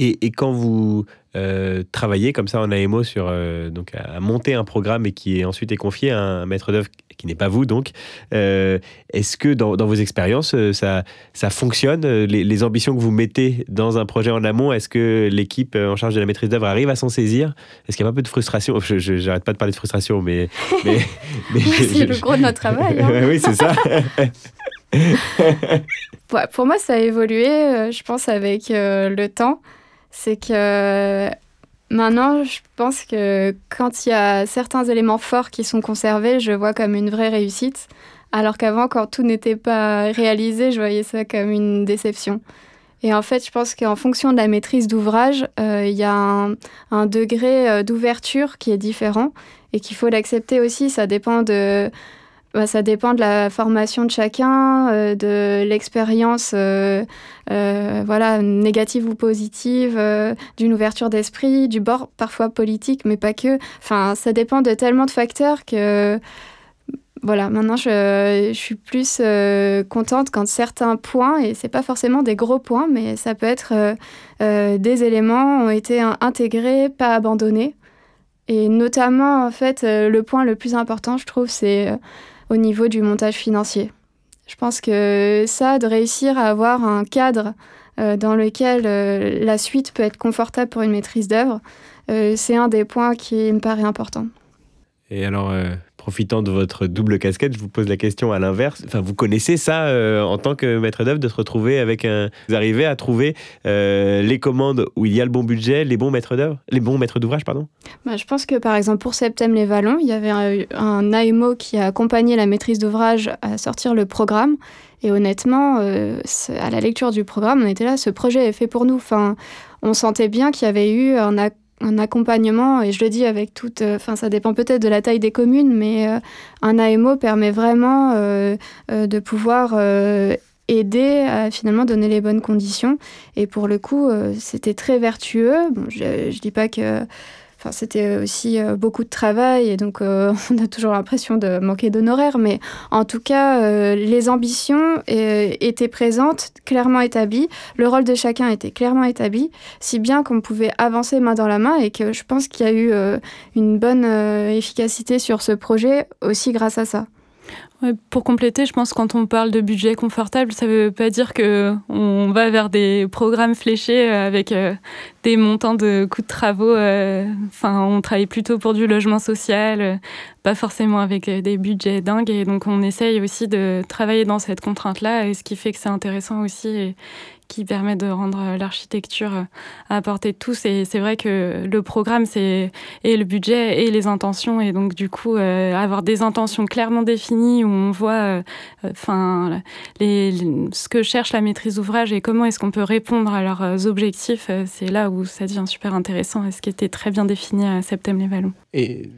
Et, quand vous euh, travaillez comme ça en AMO sur euh, donc à, monter un programme et qui est ensuite est confié à un maître d'œuvre qui n'est pas vous donc, euh, est-ce que dans, vos expériences ça, ça fonctionne les, ambitions que vous mettez dans un projet en amont, est-ce que l'équipe en charge de la maîtrise d'œuvre arrive à s'en saisir? Est-ce qu'il y a pas un peu de frustration? Je n'arrête pas de parler de frustration, mais, mais, c'est le gros de notre travail. Hein. oui, c'est ça. pour moi, ça a évolué, je pense, avec le temps c'est que maintenant, je pense que quand il y a certains éléments forts qui sont conservés, je vois comme une vraie réussite. Alors qu'avant, quand tout n'était pas réalisé, je voyais ça comme une déception. Et en fait, je pense qu'en fonction de la maîtrise d'ouvrage, euh, il y a un, un degré euh, d'ouverture qui est différent et qu'il faut l'accepter aussi. Ça dépend de bah, ça dépend de la formation de chacun, euh, de l'expérience euh, euh, négative ou positive, d'une ouverture d'esprit, du bord parfois politique, mais pas que. Enfin, ça dépend de tellement de facteurs que voilà, maintenant je, je suis plus contente quand certains points, et c'est pas forcément des gros points, mais ça peut être des éléments ont été intégrés, pas abandonnés. Et notamment, en fait, le point le plus important, je trouve, c'est au niveau du montage financier. Je pense que ça, de réussir à avoir un cadre euh, dans lequel euh, la suite peut être confortable pour une maîtrise d'œuvre, euh, c'est un des points qui me paraît important. Et alors, profitant de votre double casquette, je vous pose la question à l'inverse. Enfin, vous connaissez ça euh, en tant que maître d'œuvre de se retrouver avec un. Vous arrivez à trouver euh, les commandes où il y a le bon budget, les bons maîtres d'œuvre, les bons maîtres d'ouvrage, pardon? Bah, je pense que par exemple pour Septembre les Vallons, il y avait un, un qui a accompagné la maîtrise d'ouvrage à sortir le programme. Et honnêtement, euh, à la lecture du programme, on était là, ce projet est fait pour nous. Enfin, on sentait bien qu'il y avait eu un, un accompagnement, et je le dis avec toute, euh, enfin ça dépend peut-être de la taille des communes, mais euh, un AMO permet vraiment euh, de pouvoir aider à finalement donner les bonnes conditions. Et pour le coup, c'était très vertueux. Bon, je ne dis pas que Enfin, c'était aussi euh, beaucoup de travail et donc euh, on a toujours l'impression de manquer d'honoraires. Mais en tout cas, euh, les ambitions étaient présentes, clairement établies. Le rôle de chacun était clairement établi, si bien qu'on pouvait avancer main dans la main et que je pense qu'il y a eu une bonne efficacité sur ce projet aussi grâce à ça pour compléter, je pense que quand on parle de budget confortable, ça ne veut pas dire qu'on va vers des programmes fléchés euh, avec euh, des montants de coûts de travaux. Euh, on travaille plutôt pour du logement social, pas forcément avec des budgets dingues. Et donc, on essaye aussi de travailler dans cette contrainte-là, et ce qui fait que c'est intéressant aussi qui permet de rendre euh, l'architecture euh, à portée de tous. Et c'est vrai que le programme, c'est et le budget et les intentions. Et donc, du coup, euh, avoir des intentions clairement définies où on voit enfin, les, ce que cherche la maîtrise d'ouvrage et comment est-ce qu'on peut répondre à leurs objectifs, c'est là où ça devient super intéressant et ce qui était très bien défini à Septembre les Vallons. Et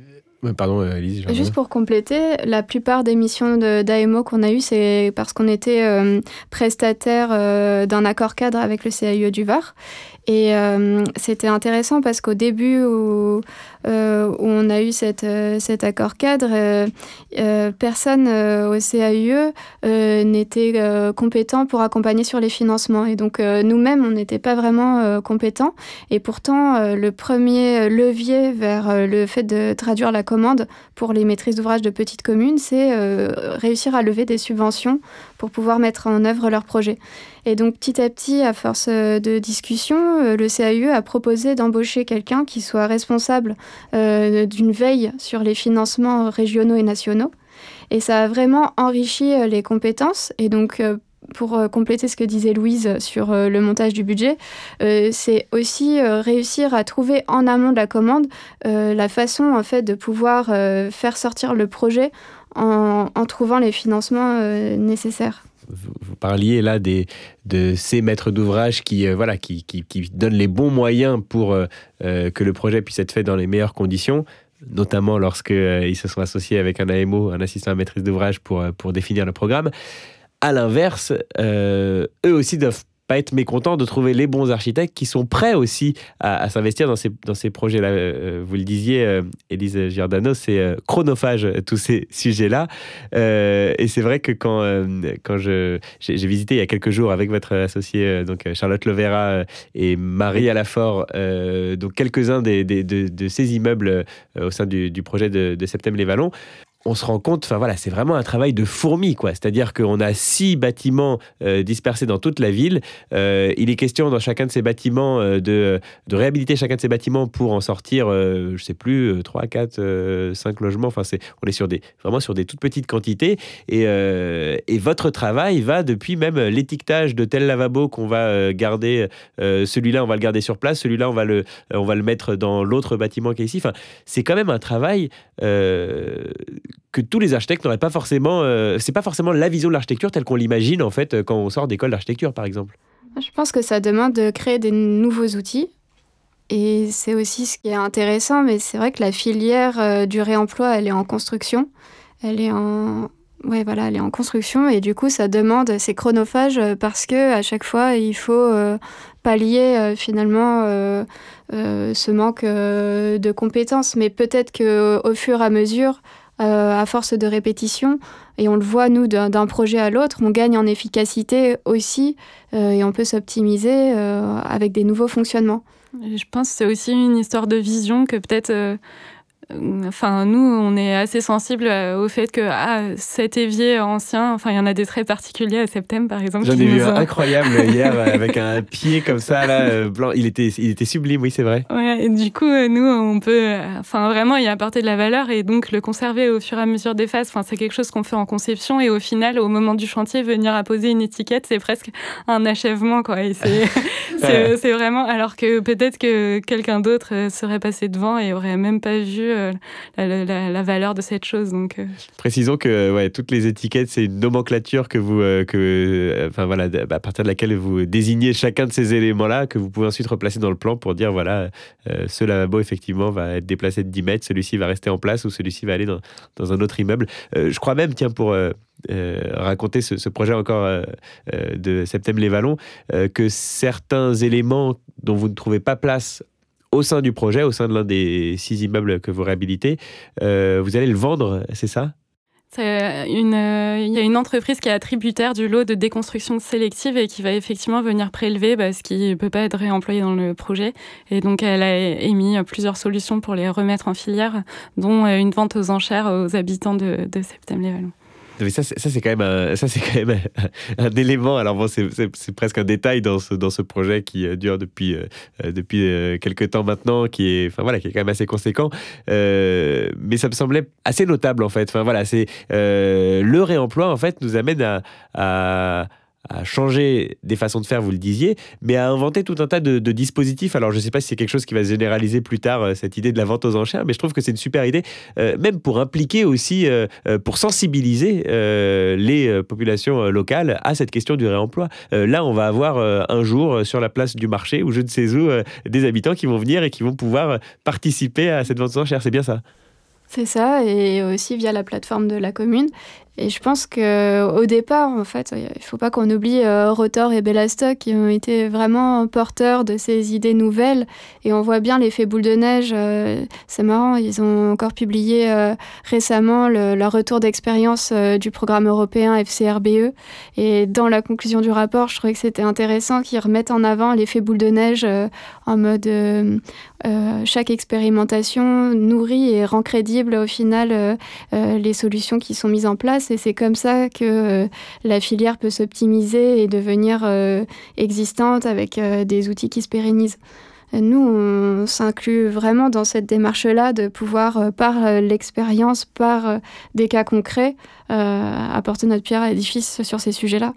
Pardon, euh, Juste pour compléter, la plupart des missions d'AMO qu'on a eues, c'est parce qu'on était euh, prestataire euh, d'un accord cadre avec le CAIE du Var. Et c'était intéressant parce qu'au début où, où, on a eu cette, cet accord cadre, personne au CAIE n'était compétent pour accompagner sur les financements. Et donc nous-mêmes, on n'était pas vraiment compétents. Et pourtant, le premier levier vers le fait de traduire la commande pour les maîtrises d'ouvrage de petites communes, c'est euh, réussir à lever des subventions pour pouvoir mettre en œuvre leurs projets. Et donc petit à petit, à force euh, de discussion, euh, le CAUE a proposé d'embaucher quelqu'un qui soit responsable d'une veille sur les financements régionaux et nationaux. Et ça a vraiment enrichi les compétences. Et donc pour euh, compléter ce que disait Louise sur euh, le montage du budget, euh, c'est aussi réussir à trouver en amont de la commande la façon en fait de pouvoir faire sortir le projet en, trouvant les financements nécessaires. Parliez là des, de ces maîtres d'ouvrage qui, voilà, qui, qui, donnent les bons moyens pour que le projet puisse être fait dans les meilleures conditions notamment lorsqu'ils se sont associés avec un AMO, un assistant à maîtrise d'ouvrage, pour, pour définir le programme. À l'inverse, euh, eux aussi doivent pas être mécontents de trouver les bons architectes qui sont prêts aussi à, s'investir dans ces, dans ces projets-là. Euh, vous le disiez, euh, Élise Giordano, c'est chronophage, tous ces sujets-là. et c'est vrai que quand, quand je, j'ai, visité il y a quelques jours avec votre associé, donc Charlotte Lovera et Marie Alafort, donc quelques-uns des, de, ces immeubles au sein du, du projet de, de Septembre les Vallons, on se rend compte, enfin voilà, c'est vraiment un travail de fourmi, quoi. C'est-à-dire qu'on a six bâtiments euh, dispersés dans toute la ville. Euh, il est question dans chacun de ces bâtiments euh, de, réhabiliter chacun de ces bâtiments pour en sortir, je sais plus, 3, 4, 5 logements. Enfin, c'est, on est sur des, vraiment sur des toutes petites quantités. Et, et votre travail va depuis même l'étiquetage de tel lavabo qu'on va garder, celui-là, on va le garder sur place, celui-là, on va le, on va le mettre dans l'autre bâtiment qui est ici. Enfin, c'est quand même un travail que tous les architectes n'auraient pas forcément. Euh, c'est pas forcément la vision de l'architecture telle qu'on l'imagine en fait quand on sort d'école d'architecture, par exemple. Je pense que ça demande de créer des nouveaux outils. Et c'est aussi ce qui est intéressant, mais c'est vrai que la filière euh, du réemploi, elle est en construction. Elle est en, ouais, voilà, elle est en construction et du coup, ça demande, c'est chronophage euh, parce que à chaque fois, il faut pallier finalement ce manque de compétences. Mais peut-être que au fur et à mesure, euh, à force de répétition. Et on le voit, nous, d'un projet à l'autre, on gagne en efficacité aussi euh, et on peut s'optimiser euh, avec des nouveaux fonctionnements. je pense que c'est aussi une histoire de vision que peut-être Enfin, nous, on est assez sensible au fait que ah, cet évier ancien, enfin, il y en a des très particuliers à Septembre, par exemple. J'en ai vu un incroyable hier avec un pied comme ça, là, blanc. Il était, il était sublime, oui, c'est vrai. Ouais, et du coup, nous, on peut, enfin, vraiment y apporter de la valeur et donc le conserver au fur et à mesure des phases. Enfin, c'est quelque chose qu'on fait en conception et au final, au moment du chantier, venir apposer une étiquette, c'est presque un achèvement, quoi. c'est vraiment, alors que peut-être que quelqu'un d'autre serait passé devant et aurait même pas vu euh, la, valeur de cette chose. Euh. Précisons que toutes les étiquettes, c'est une nomenclature que vous, euh, enfin voilà, à partir de laquelle vous désignez chacun de ces éléments-là, que vous pouvez ensuite replacer dans le plan pour dire voilà, ce lavabo effectivement va être déplacé de 10 mètres, celui-ci va rester en place ou celui-ci va aller dans, un autre immeuble. je crois même, tiens, pour raconter ce, projet encore de Septembre les Vallons, que certains éléments dont vous ne trouvez pas place au sein du projet, au sein de l'un des six immeubles que vous réhabilitez. Euh, vous allez le vendre, c'est ça? Une, euh, il y a une entreprise qui est attributaire du lot de déconstruction sélective et qui va effectivement venir prélever bah, ce qui ne peut pas être réemployé dans le projet. Et donc, elle a émis plusieurs solutions pour les remettre en filière, dont euh, une vente aux enchères aux habitants de, de Septembre-les-Vallons ça, c'est quand même un, ça quand même un, élément. Alors bon, c'est presque un détail dans ce dans ce projet qui euh, dure depuis euh, euh, depuis quelques temps maintenant, qui est enfin voilà, qui est quand même assez conséquent. mais ça me semblait assez notable en fait. Enfin voilà, c'est le réemploi en fait nous amène à à changer des façons de faire, vous le disiez, mais à inventer tout un tas de, dispositifs. Alors, je ne sais pas si c'est quelque chose qui va se généraliser plus tard, euh, cette idée de la vente aux enchères, mais je trouve que c'est une super idée, euh, même pour impliquer aussi, euh, pour sensibiliser les populations locales à cette question du réemploi. là, on va avoir un jour sur la place du marché, ou je ne sais où, des habitants qui vont venir et qui vont pouvoir participer à cette vente aux enchères. C'est bien ça? C'est ça, et aussi via la plateforme de la commune. Et je pense qu'au départ, en fait, il ne faut pas qu'on oublie euh, Rotor et Bellastock qui ont été vraiment porteurs de ces idées nouvelles. Et on voit bien l'effet boule de neige. Euh, c'est marrant, ils ont encore publié euh, récemment leur retour d'expérience du programme européen FCRBE. Et dans la conclusion du rapport, je trouvais que c'était intéressant qu'ils remettent en avant l'effet boule de neige en mode chaque expérimentation nourrit et rend crédible au final les solutions qui sont mises en place et c'est comme ça que euh, la filière peut s'optimiser et devenir euh, existante avec euh, des outils qui se pérennisent. Nous, on s'inclut vraiment dans cette démarche-là de pouvoir, par l'expérience, par des cas concrets, apporter notre pierre à l'édifice sur ces sujets-là.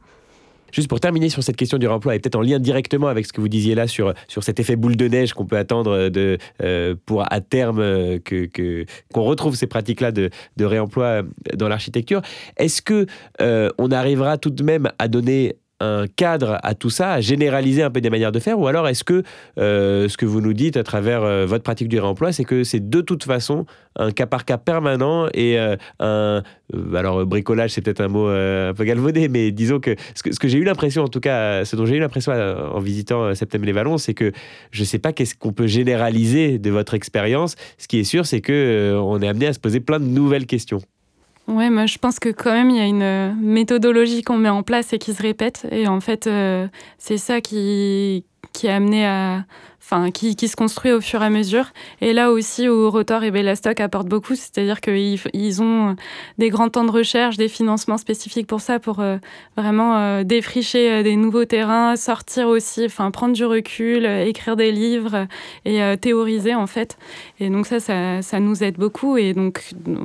Juste pour terminer sur cette question du remploi et peut-être en lien directement avec ce que vous disiez là sur, cet effet boule de neige qu'on peut attendre de, euh, pour à terme euh, que, qu'on retrouve ces pratiques-là de, de réemploi dans l'architecture, est-ce que euh, arrivera tout de même à donner un cadre à tout ça, à généraliser un peu des manières de faire Ou alors est-ce que euh, ce que vous nous dites à travers euh, votre pratique du réemploi, c'est que c'est de toute façon un cas par cas permanent et euh, un... alors bricolage, c'est peut-être un mot un peu galvaudé, mais disons que ce que, j'ai eu l'impression, en tout cas, ce dont j'ai eu l'impression en visitant Septembre les Vallons, c'est que je ne sais pas qu'est-ce qu'on peut généraliser de votre expérience. Ce qui est sûr, c'est que on est amené à se poser plein de nouvelles questions. Ouais, moi je pense que quand même il y a une euh, méthodologie qu'on met en place et qui se répète. Et en fait, euh, c'est ça qui, qui a amené à, enfin, qui, qui, se construit au fur et à mesure. Et là aussi, où Rotor et Bellastock apportent beaucoup, c'est-à-dire qu'ils ils ont des grands temps de recherche, des financements spécifiques pour ça, pour euh, vraiment euh, défricher euh, des nouveaux terrains, sortir aussi, enfin, prendre du recul, écrire des livres et théoriser en fait. Et donc ça, ça, ça, nous aide beaucoup. Et donc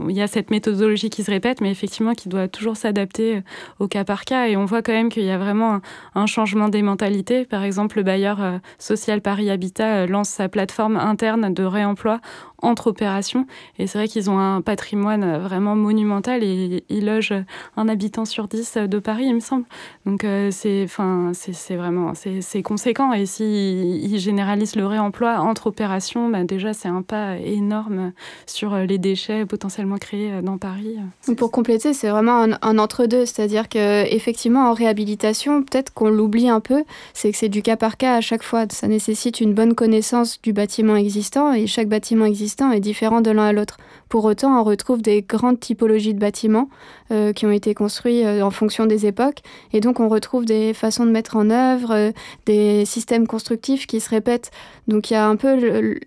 il y a cette méthodologie qui se répète, mais effectivement qui doit toujours s'adapter au cas par cas. Et on voit quand même qu'il y a vraiment un, changement des mentalités. Par exemple, le bailleur social Paris Habitat euh, lance sa plateforme interne de réemploi entre opérations. Et c'est vrai qu'ils ont un patrimoine euh, vraiment monumental et ils logent un habitant sur dix de Paris, il me semble. Donc euh, c'est, enfin, c'est vraiment c'est conséquent. Et s'ils généralisent le réemploi entre opérations, bah, déjà c'est un pas énorme sur les déchets potentiellement créés dans Paris. Pour compléter, c'est vraiment un, entre-deux. C'est-à-dire qu'effectivement, en réhabilitation, peut-être qu'on l'oublie un peu, c'est que c'est du cas par cas à chaque fois. Ça nécessite une bonne connaissance du bâtiment existant et chaque bâtiment existant est différent de l'un à l'autre. Pour autant, on retrouve des grandes typologies de bâtiments qui ont été construits en fonction des époques. Et donc on retrouve des façons de mettre en œuvre, des systèmes constructifs qui se répètent. Donc il y a un peu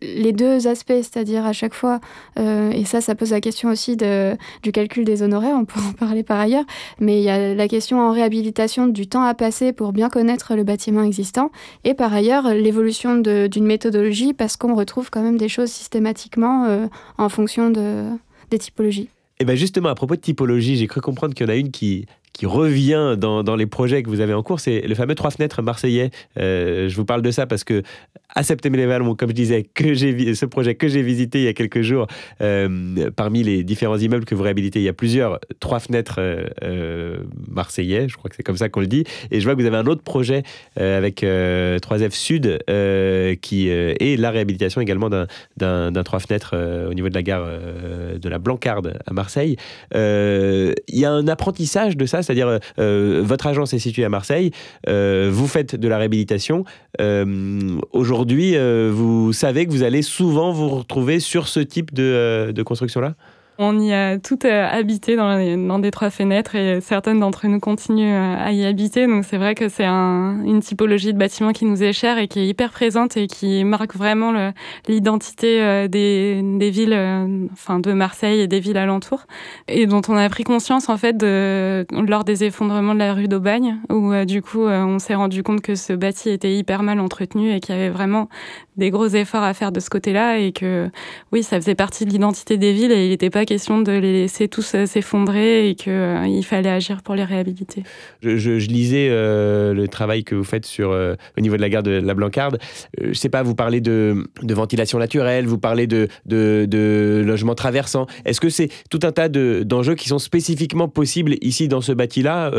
les deux aspects, c'est-à-dire à chaque fois, et ça, ça pose la question aussi du calcul des honoraires, on pourra en parler par ailleurs, mais il y a la question en réhabilitation du temps à passer pour bien connaître le bâtiment existant, et par ailleurs l'évolution d'une méthodologie parce qu'on retrouve quand même des choses systématiquement euh, en fonction de, des typologies. Et bien justement, à propos de typologie, j'ai cru comprendre qu'il y en a une qui, qui revient dans, les projets que vous avez en cours, c'est le fameux trois fenêtres marseillais. Euh, je vous parle de ça parce que à Septembre-les-Valles, comme je disais, que j'ai ce projet que j'ai visité il y a quelques jours, euh, parmi les différents immeubles que vous réhabilitez, il y a plusieurs trois fenêtres euh, marseillais, je crois que c'est comme ça qu'on le dit. Et je vois que vous avez un autre projet avec 3F Sud qui est la réhabilitation également d'un trois fenêtres au niveau de la gare de la Blancarde à Marseille. il y a un apprentissage de ça, c'est-à-dire euh, euh, votre agence est située à Marseille, euh, vous faites de la réhabilitation. Aujourd'hui, vous savez que vous allez souvent vous retrouver sur ce type de construction-là? On y a tout euh, habité dans, des trois fenêtres et certaines d'entre nous continuent euh, à y habiter. Donc c'est vrai que c'est une typologie de bâtiment qui nous est chère et qui est hyper présente et qui marque vraiment l'identité euh, des, villes, enfin de Marseille et des villes alentours. Et dont on a pris conscience en fait lors des effondrements de la rue d'Aubagne où du coup on s'est rendu compte que ce bâti était hyper mal entretenu et qu'il y avait vraiment des gros efforts à faire de ce côté-là et que oui, ça faisait partie de l'identité des villes et il n'était pas question de les laisser tous euh, s'effondrer et qu'il euh, fallait agir pour les réhabiliter. Je, lisais euh, le travail que vous faites sur, au niveau de la gare de la Blancarde. je ne sais pas, vous parlez de, de, ventilation naturelle, vous parlez de, de, de logement traversant. Est-ce que c'est tout un tas d'enjeux qui sont spécifiquement possibles ici dans ce bâti-là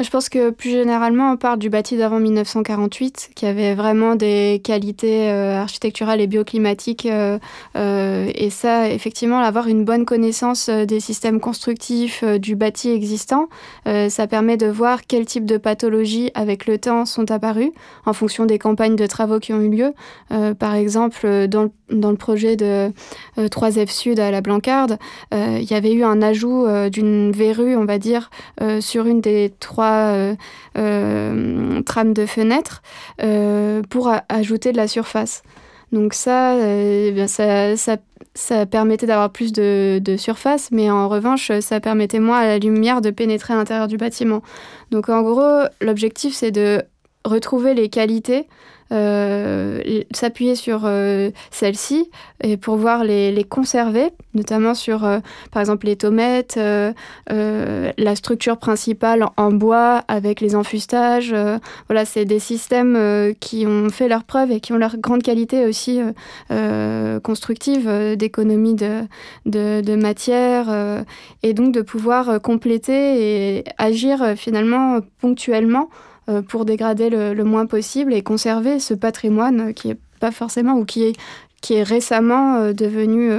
je pense que plus généralement, on parle du bâti d'avant 1948, qui avait vraiment des qualités euh, architecturales et bioclimatiques. Euh, euh, et ça, effectivement, avoir une bonne connaissance des systèmes constructifs du bâti existant, ça permet de voir quel type de pathologies, avec le temps, sont apparues en fonction des campagnes de travaux qui ont eu lieu. par exemple, dans le dans le projet de 3F Sud à la Blancarde, il y avait eu un ajout d'une verrue, on va dire, sur une des trois euh, euh, trames de fenêtres euh, pour ajouter de la surface. Donc ça, eh ça, ça, permettait d'avoir plus de, de, surface, mais en revanche, ça permettait moins à la lumière de pénétrer à l'intérieur du bâtiment. Donc en gros, l'objectif, c'est de retrouver les qualités s'appuyer sur euh, celles-ci et pour voir les, les conserver, notamment sur, euh, par exemple, les tomates, la structure principale en bois avec les enfustages. voilà, c'est des systèmes qui ont fait leur preuve et qui ont leur grande qualité aussi constructive d'économie de, de, de, matière et donc de pouvoir compléter et agir finalement ponctuellement euh, pour dégrader le, moins possible et conserver ce patrimoine qui est pas forcément ou qui est qui est récemment euh, devenu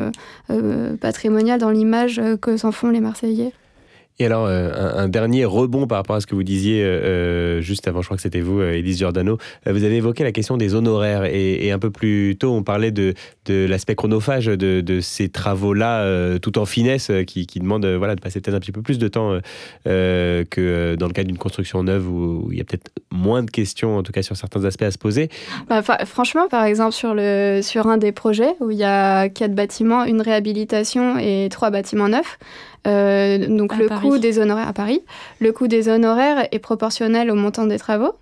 euh, patrimonial dans l'image que s'en font les Marseillais. Et alors, euh, un, dernier rebond par rapport à ce que vous disiez euh, euh, juste avant, je crois que c'était vous, Elise Giordano. vous avez évoqué la question des honoraires et, un peu plus tôt, on parlait de, de l'aspect chronophage de, ces travaux-là, tout en finesse, qui, qui demandent voilà, de passer peut-être un petit peu plus de temps que dans le cas d'une construction neuve où, il y a peut-être moins de questions, en tout cas sur certains aspects à se poser. Bah, franchement, par exemple, sur, le, sur un des projets où il y a quatre bâtiments, une réhabilitation et trois bâtiments neufs, euh, donc le coût des honoraires à Paris, le coût des honoraires est proportionnel au montant des travaux.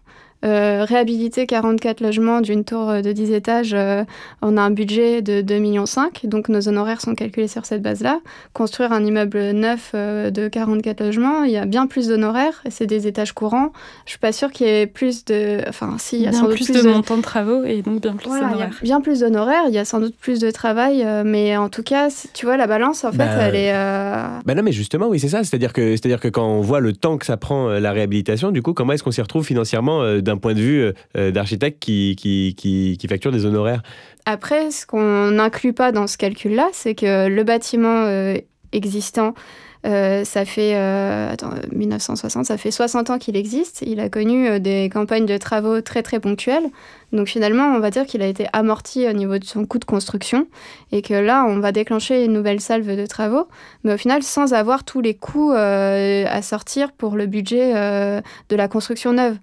Euh, réhabiliter 44 logements d'une tour de 10 étages, euh, on a un budget de 2,5 millions, donc nos honoraires sont calculés sur cette base-là. Construire un immeuble neuf euh, de 44 logements, il y a bien plus d'honoraires, c'est des étages courants. Je suis pas sûre qu'il y ait plus de... Enfin, si, il y a sans doute plus, de, de montants de travaux et donc bien plus d'honoraires. Bien plus d'honoraires, il y a sans doute plus de travail, mais en tout cas, tu vois, la balance, en fait, bah, elle est... Bah non, mais justement, oui, c'est ça. C'est-à-dire que, c'est-à-dire que quand on voit le temps que ça prend la réhabilitation, du coup, comment est-ce qu'on s'y retrouve financièrement d'un point de vue euh, euh, d'architecte qui, facture des honoraires. Après, ce qu'on n'inclut pas dans ce calcul-là, c'est que le bâtiment euh, existant ça fait, attends, 1960, ça fait 60 ans qu'il existe. Il a connu des campagnes de travaux très très ponctuelles. Donc finalement, on va dire qu'il a été amorti au niveau de son coût de construction et que là, on va déclencher une nouvelle salve de travaux, mais au final, sans avoir tous les coûts à sortir pour le budget de la construction neuve.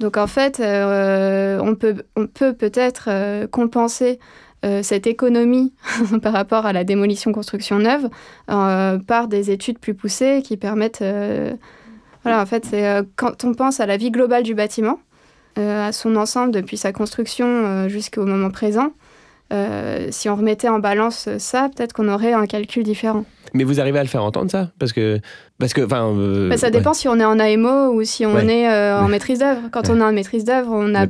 Donc en fait, on peut on peut peut-être compenser euh, cette économie par rapport à la démolition-construction neuve euh, par des études plus poussées qui permettent... Euh, voilà, en fait, c'est quand on pense à la vie globale du bâtiment, à son ensemble depuis sa construction jusqu'au moment présent, euh, si on remettait en balance ça, peut-être qu'on aurait un calcul différent. Mais vous arrivez à le faire entendre ça? Parce que. Parce que enfin, euh, bah, ça dépend si on est en AMO ou si on est euh, en maîtrise d'œuvre. Quand on est en maîtrise d'œuvre, on, a,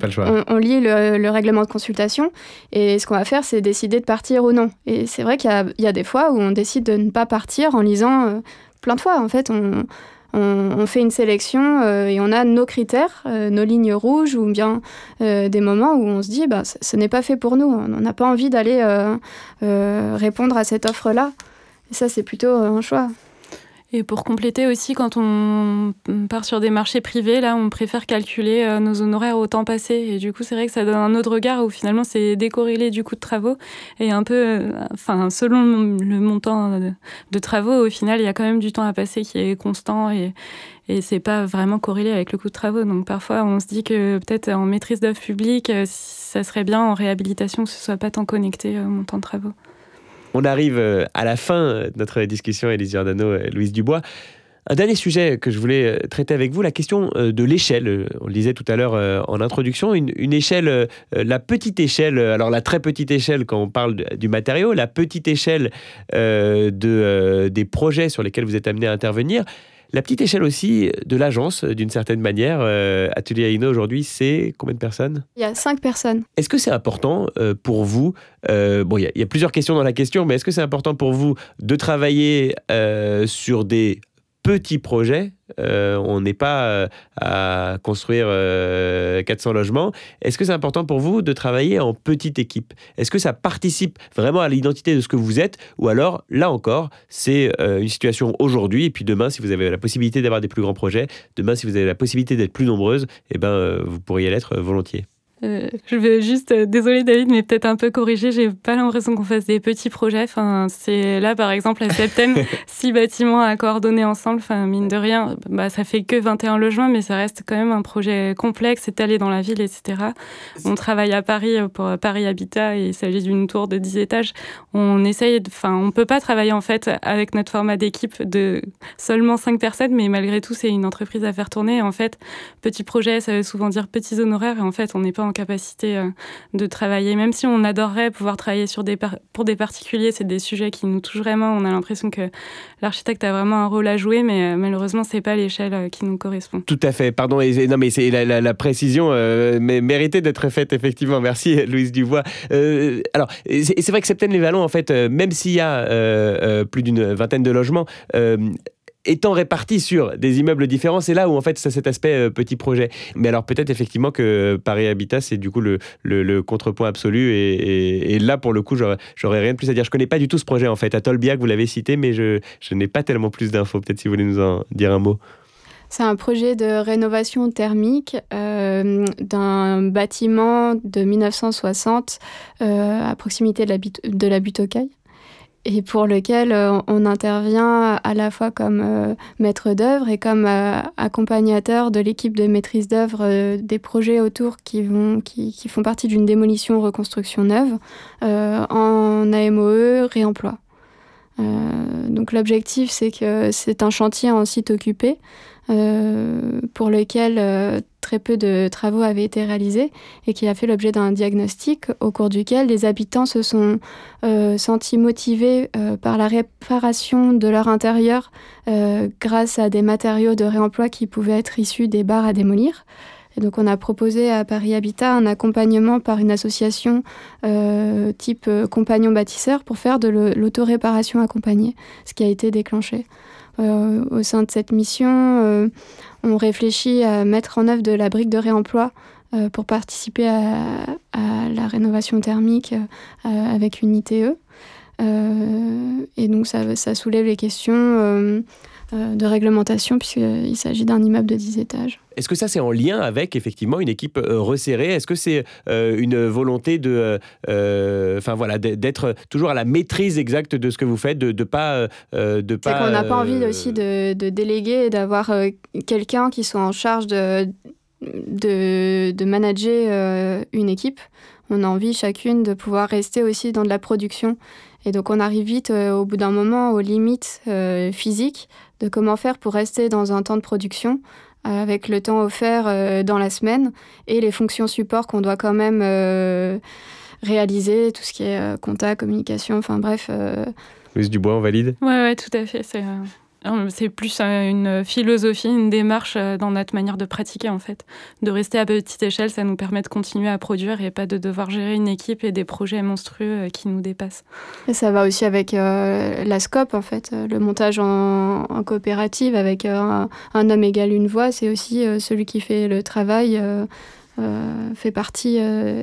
on, lit le, règlement de consultation et ce qu'on va faire, c'est décider de partir ou non. Et c'est vrai qu'il y, y, a des fois où on décide de ne pas partir en lisant plein de fois. En fait, on, on, fait une sélection euh, et on a nos critères, euh, nos lignes rouges ou bien euh, des moments où on se dit bah, ce n'est pas fait pour nous, on n'a pas envie d'aller répondre à cette offre-là. Et ça, c'est plutôt un choix. Et pour compléter aussi, quand on part sur des marchés privés, là, on préfère calculer euh, nos honoraires au temps passé. Et du coup, c'est vrai que ça donne un autre regard où finalement, c'est décorrélé du coût de travaux. Et un peu, euh, enfin, selon le montant de, travaux, au final, il y a quand même du temps à passer qui est constant et, et c'est pas vraiment corrélé avec le coût de travaux. Donc parfois, on se dit que peut-être en maîtrise d'œuvre publique, euh, ça serait bien en réhabilitation que ce soit pas tant connecté au montant de travaux. On arrive euh, à la fin de notre discussion, Élise Giordano et Louise Dubois. Un dernier sujet que je voulais euh, traiter avec vous, la question euh, de l'échelle. On le disait tout à l'heure en introduction, une, échelle, la petite échelle, alors la très petite échelle quand on parle du matériau, la petite échelle de, des projets sur lesquels vous êtes amené à intervenir. La petite échelle aussi de l'agence, d'une certaine manière. Euh, Atelier Aino aujourd'hui, c'est combien de personnes? Il y a cinq personnes. Est-ce que c'est important euh, pour vous euh, Bon, il y, a plusieurs questions dans la question, mais est-ce que c'est important pour vous de travailler sur des petits projets. Euh, on n'est pas euh, à construire 400 euh, logements. Est-ce que c'est important pour vous de travailler en petite équipe? Est-ce que ça participe vraiment à l'identité de ce que vous êtes? Ou alors, là encore, c'est une situation aujourd'hui, et puis demain, si vous avez la possibilité d'avoir des plus grands projets, demain, si vous avez la possibilité d'être plus nombreuses, eh ben, vous pourriez l'être volontiers. Euh, je vais juste, euh, désolé David, mais peut-être un peu corriger. J'ai pas l'impression qu'on fasse des petits projets. Enfin, c'est là, par exemple, à Septem, six bâtiments à coordonner ensemble. Enfin, mine de rien, bah, ça fait que 21 logements, mais ça reste quand même un projet complexe, étalé dans la ville, etc. On travaille à Paris euh, pour Paris Habitat et il s'agit d'une tour de 10 étages. On essaye, enfin, on peut pas travailler en fait avec notre format d'équipe de seulement 5 personnes, mais malgré tout, c'est une entreprise à faire tourner. En fait, petit projet, ça veut souvent dire petits honoraires et en fait, on n'est pas en capacité euh, de travailler. Même si on adorerait pouvoir travailler sur des pour des particuliers, c'est des sujets qui nous touchent vraiment. On a l'impression que l'architecte a vraiment un rôle à jouer, mais euh, malheureusement, c'est pas l'échelle euh, qui nous correspond. Tout à fait. Pardon, non, mais c'est la, précision mais méritait d'être faite effectivement. Merci, Louise Dubois. alors, c'est vrai que Septembre-les-Vallons, en fait, même s'il y a plus d'une vingtaine de logements, étant répartis sur des immeubles différents, c'est là où en fait ça cet aspect euh, petit projet. Mais alors peut-être effectivement que Paris Habitat c'est du coup le, contrepoint absolu et, là pour le coup j'aurais rien de plus à dire. Je connais pas du tout ce projet en fait. À Tolbiac vous l'avez cité mais je, n'ai pas tellement plus d'infos. Peut-être si vous voulez nous en dire un mot. C'est un projet de rénovation thermique euh, d'un bâtiment de 1960 euh, à proximité de la, de la butte et pour lequel euh, on intervient à la fois comme euh, maître d'œuvre et comme euh, accompagnateur de l'équipe de maîtrise d'œuvre des projets autour qui, vont, qui, qui font partie d'une démolition reconstruction neuve en AMOE réemploi. Donc l'objectif c'est que c'est un chantier en site occupé pour lequel très peu de travaux avaient été réalisés et qui a fait l'objet d'un diagnostic au cours duquel les habitants se sont euh, sentis motivés euh, par la réparation de leur intérieur euh, grâce à des matériaux de réemploi qui pouvaient être issus des bars à démolir. Donc on a proposé à Paris Habitat un accompagnement par une association type compagnon bâtisseur pour faire de l'autoréparation accompagnée, ce qui a été déclenché. au sein de cette mission, on réfléchit à mettre en œuvre de la brique de réemploi euh, pour participer à, la rénovation thermique euh, avec une ITE. Euh, et donc ça, soulève les questions de réglementation, puisqu'il s'agit d'un immeuble de 10 étages. Est-ce que ça, c'est en lien avec effectivement une équipe resserrée? Est-ce que c'est une volonté de, enfin voilà, d'être toujours à la maîtrise exacte de ce que vous faites, de, pas, de pas. Qu'on n'a pas envie aussi de, de déléguer et d'avoir quelqu'un qui soit en charge de, de, de manager une équipe. On a envie chacune de pouvoir rester aussi dans de la production et donc on arrive vite euh, au bout d'un moment aux limites euh, physiques de comment faire pour rester dans un temps de production euh, avec le temps offert dans la semaine et les fonctions support qu'on doit quand même réaliser, tout ce qui est contact, communication, enfin bref. Louise Dubois, on valide? Ouais, ouais, tout à fait. C'est c'est plus une philosophie, une démarche euh, dans notre manière de pratiquer en fait. De rester à petite échelle, ça nous permet de continuer à produire et pas de devoir gérer une équipe et des projets monstrueux euh, qui nous dépassent. Ça va aussi avec euh, la scope en fait, le montage en, coopérative avec un, homme égal une voix, c'est aussi celui qui fait le travail. Fait partie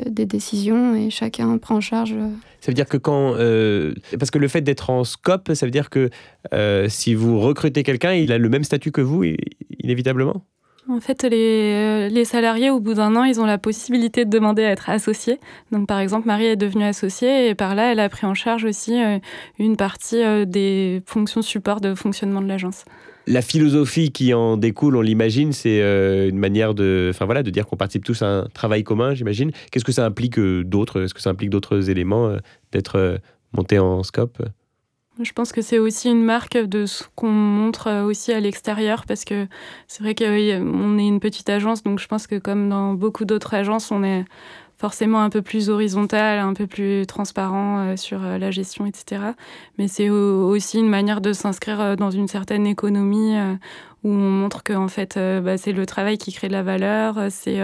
des décisions et chacun prend en charge ça veut dire que quand. Euh, parce que le fait d'être en scope, ça veut dire que euh, si vous recrutez quelqu'un, il a le même statut que vous, inévitablement? En fait, les, euh, les, salariés, au bout d'un an, ils ont la possibilité de demander à être associés. Donc, par exemple, Marie est devenue associée et par là, elle a pris en charge aussi une partie des fonctions support de fonctionnement de l'agence la philosophie qui en découle, on l'imagine, c'est euh, une manière de, enfin voilà, de dire qu'on participe tous à un travail commun, j'imagine. Qu'est-ce que ça implique euh, d'autres? Est-ce que ça implique d'autres éléments euh, d'être monté en scope? Je pense que c'est aussi une marque de ce qu'on montre aussi à l'extérieur parce que c'est vrai qu'on est une petite agence, donc je pense que comme dans beaucoup d'autres agences, on est forcément un peu plus horizontal, un peu plus transparent euh, sur euh, la gestion, etc. Mais c'est aussi une manière de s'inscrire euh, dans une certaine économie où on montre que en fait bah, c'est le travail qui crée de la valeur, c'est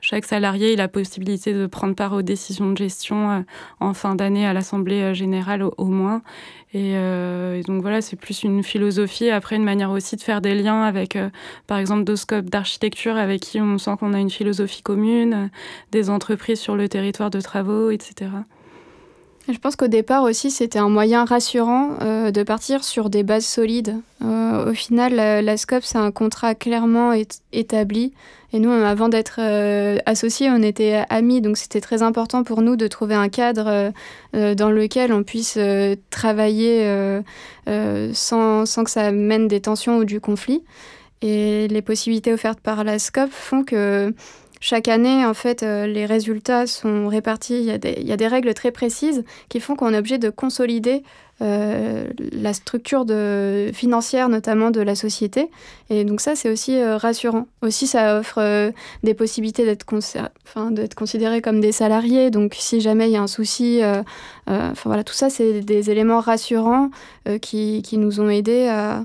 chaque salarié a la possibilité de prendre part aux décisions de gestion en fin d'année à l'assemblée générale au, moins. Et, donc voilà, c'est plus une philosophie, après une manière aussi de faire des liens avec par exemple deux scopes d'architecture avec qui on sent qu'on a une philosophie commune, des entreprises sur le territoire de travaux, etc. Je pense qu'au départ aussi, c'était un moyen rassurant euh, de partir sur des bases solides. Euh, au final, la, SCOP, c'est un contrat clairement établi. Et nous, avant d'être euh, associés, on était amis. Donc, c'était très important pour nous de trouver un cadre dans lequel on puisse travailler sans, sans, que ça mène des tensions ou du conflit. Et les possibilités offertes par la SCOP font que chaque année, en fait, euh, les résultats sont répartis. Il y, a des, règles très précises qui font qu'on est obligé de consolider euh, la structure financière, notamment de la société. Et donc ça, c'est aussi euh, rassurant. Aussi, ça offre des possibilités d'être enfin, considérés comme des salariés. Donc si jamais il y a un souci, enfin voilà, tout ça, c'est des éléments rassurants qui, nous ont aidés à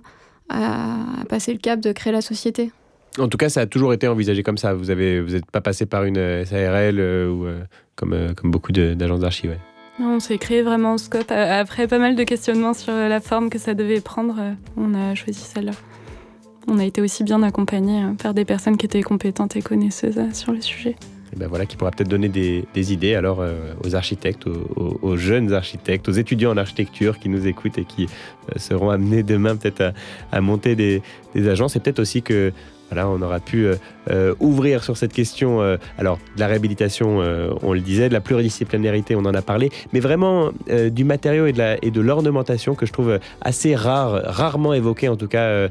passer le cap de créer la société. En tout cas, ça a toujours été envisagé comme ça. Vous n'êtes vous pas passé par une euh, SARL euh, ou euh, comme, comme beaucoup d'agences d'archives. On s'est créé vraiment en scope. Après pas mal de questionnements sur la forme que ça devait prendre, on a choisi celle-là. On a été aussi bien accompagnés par des personnes qui étaient compétentes et connaisseuses sur le sujet. Et ben voilà, qui pourra peut-être donner des, idées alors aux architectes, aux, jeunes architectes, aux étudiants en architecture qui nous écoutent et qui seront amenés demain peut-être à, à, monter des, des agences. Et peut-être aussi que voilà, on aura pu euh, euh, ouvrir sur cette question, euh, alors de la réhabilitation, on le disait, de la pluridisciplinarité, on en a parlé, mais vraiment du matériau et de, l'ornementation que je trouve assez rare, rarement évoqué en tout cas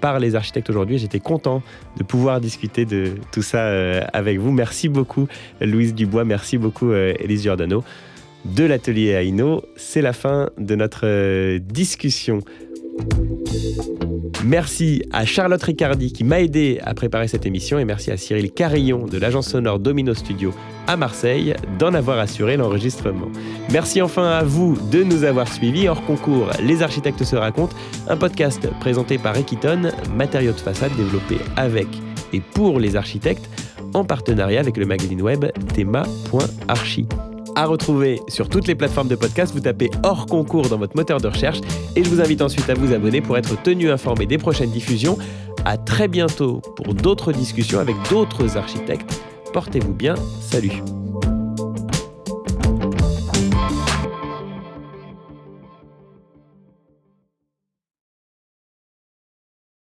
par les architectes aujourd'hui. J'étais content de pouvoir discuter de tout ça avec vous. Merci beaucoup Louise Dubois, merci beaucoup Elise Giordano de l'atelier Aino. C'est la fin de notre discussion. Merci à Charlotte Ricardi qui m'a aidé à préparer cette émission et merci à Cyril Carillon de l'agence sonore Domino Studio à Marseille d'en avoir assuré l'enregistrement. Merci enfin à vous de nous avoir suivis hors concours Les architectes se racontent, un podcast présenté par Equiton, matériaux de façade développé avec et pour les architectes en partenariat avec le magazine web thema.archi à retrouver sur toutes les plateformes de podcast. Vous tapez hors concours dans votre moteur de recherche et je vous invite ensuite à vous abonner pour être tenu informé des prochaines diffusions. À très bientôt pour d'autres discussions avec d'autres architectes. Portez-vous bien. Salut.